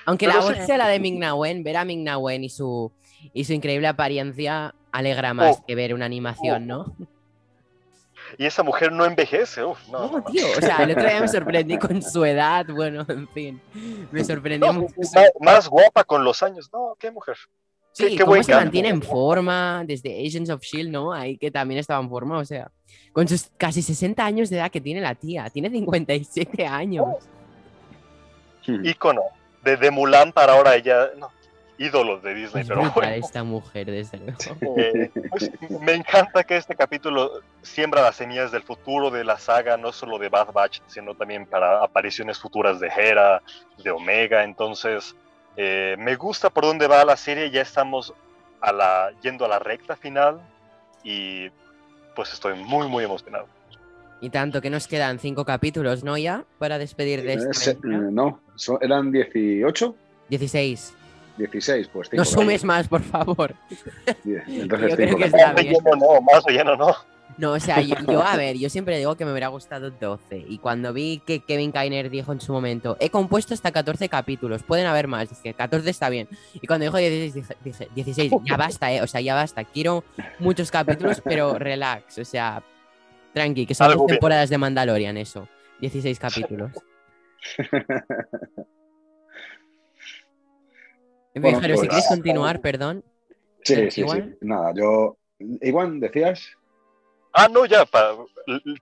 A: Aunque
B: pero
A: la
B: sí.
A: voz sea la de Ming-Na Wen, ver a Ming-Na Wen y su, y su increíble apariencia alegra más
B: Oh.
A: que ver una animación, ¿no?
B: Y esa mujer no envejece, uf, no.
A: No, tío, o sea, el otro día me sorprendí con su edad, bueno, en fin, me sorprendió
B: No,
A: mucho.
B: más, más guapa con los años, no, qué mujer.
A: Sí,
B: qué- qué
A: cómo se mantiene en forma desde Agents of Shield, ¿no? Ahí que también estaba en forma, o sea, con sus casi 60 años de edad que tiene la tía, tiene 57 años.
B: Ícono de, de Mulan para ahora ella, no, ídolos de Disney,
A: Es
B: pero
A: brutal
B: bueno.
A: esta mujer, desde luego.
B: Eh, pues, me encanta que este capítulo siembra las semillas del futuro de la saga, no solo de Bad Batch, sino también para apariciones futuras de Hera, de Omega. Entonces, eh, me gusta por dónde va la serie. Ya estamos a la, yendo a la recta final y pues estoy muy, muy emocionado.
A: Y tanto que nos quedan cinco capítulos, ¿no? Ya para despedir de esta.
C: Eh, no, eran 18.
A: 16.
C: 16, pues
A: No sumes más, por favor.
C: Entonces,
A: yo creo que
B: está bien. No, más relleno no.
A: No, o sea, yo, a ver, yo siempre digo que me hubiera gustado 12. Y cuando vi que Kevin Kainer dijo en su momento, he compuesto hasta 14 capítulos, pueden haber más, dije, 14 está bien. Y cuando dijo 16, dije, 16, ya basta, ¿eh? O sea, ya basta. Quiero muchos capítulos, pero relax, o sea, tranqui, que son dos temporadas de Mandalorian, eso. 16 capítulos. pero si pues, quieres continuar, perdón.
C: Sí, sí, sí. Nada, yo. Igual, decías.
B: Ah, no, ya,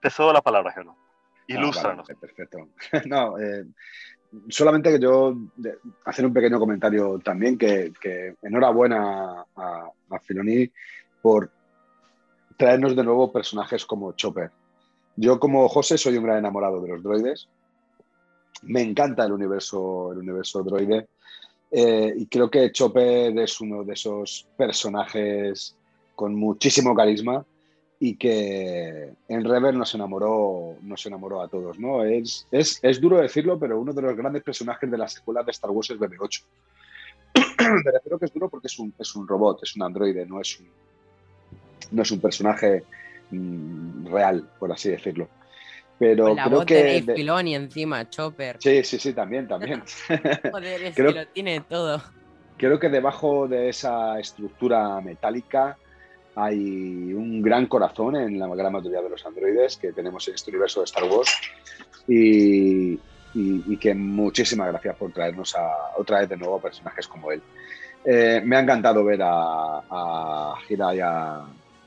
B: te cedo la palabra, Gelo. Ah, Ilústranos.
C: perfecto. no, eh, solamente que yo hacer un pequeño comentario también, que, enhorabuena a, a, Filoni por traernos de nuevo personajes como Chopper. Yo como José soy un gran enamorado de los droides. Me encanta el universo, el universo droide. Eh, y creo que Chopper es uno de esos personajes con muchísimo carisma y que en Rebel nos enamoró, nos enamoró a todos. ¿no? Es, es, es, duro decirlo, pero uno de los grandes personajes de la secuela de Star Wars es BB-8. me refiero que es duro porque es un, es un robot, es un androide, no es un, no es un personaje mm, real, por así decirlo. Pero
A: la
C: creo
A: voz
C: que
A: de Dave Filoni encima, Chopper.
C: Sí, sí, sí, también, también.
A: Joder, es creo, que lo tiene todo.
C: Creo que debajo de esa estructura metálica hay un gran corazón en la gran mayoría de los androides que tenemos en este universo de Star Wars y, que muchísimas gracias por traernos a, otra vez de nuevo a personajes como él. Eh, me ha encantado ver a, a y a,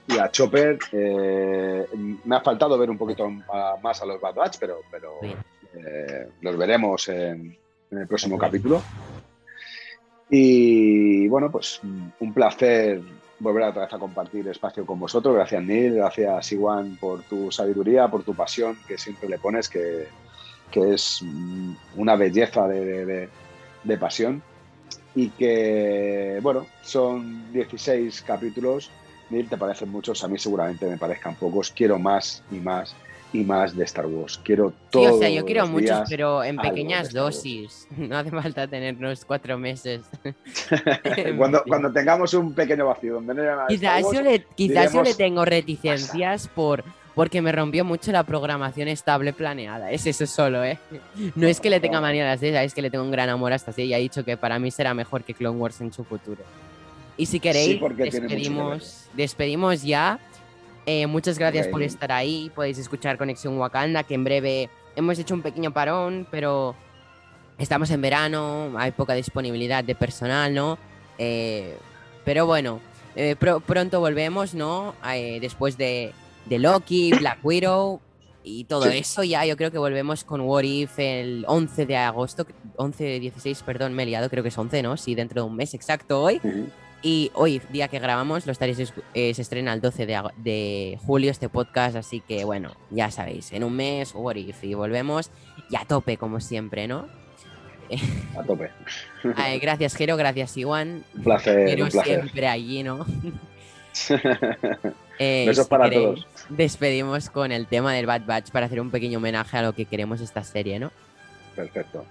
C: y a Chopper. Eh, me ha faltado ver un poquito más a los Bad Batch, pero, pero eh, los veremos en, el próximo capítulo. Y bueno, pues un placer volver otra vez a compartir espacio con vosotros. Gracias Neil, gracias Iwan por tu sabiduría, por tu pasión que siempre le pones, que, es una belleza de, de, pasión. Y que, bueno, son 16 capítulos te parecen muchos, a mí seguramente me parezcan pocos. Quiero más y más y más de Star Wars. Quiero todo. Sí,
A: o sea, yo quiero muchos, pero en pequeñas dosis. No hace falta tenernos cuatro meses.
C: cuando, cuando tengamos un pequeño vacío donde no nada
A: Quizás, yo, le, quizás yo le tengo reticencias por porque me rompió mucho la programación estable planeada. Es eso solo, ¿eh? No es que le tenga manía a las de es que le tengo un gran amor hasta así y ha dicho que para mí será mejor que Clone Wars en su futuro. Y si queréis, despedimos, despedimos ya. Eh, muchas gracias por estar ahí. Podéis escuchar Conexión Wakanda, que en breve hemos hecho un pequeño parón, pero estamos en verano, hay poca disponibilidad de personal, ¿no? Eh, pero bueno, eh, pronto volvemos, ¿no? después de, de, Loki, Black Widow y todo eso, ya yo creo que volvemos con What If el 11 de agosto, 11, 16, perdón, me he liado, creo que es 11, ¿no? Sí, dentro de un mes exacto hoy. Y hoy, día que grabamos, lo estaréis eh, se estrena el 12 de, julio este podcast, así que bueno, ya sabéis, en un mes, what if, y volvemos y a tope como siempre, ¿no?
C: A tope.
A: gracias, Jero, gracias, Iwan.
C: Un placer. Un placer.
A: siempre allí, ¿no?
C: eh, Besos para todos.
A: Despedimos con el tema del Bad Batch para hacer un pequeño homenaje a lo que queremos esta serie, ¿no?
C: Perfecto.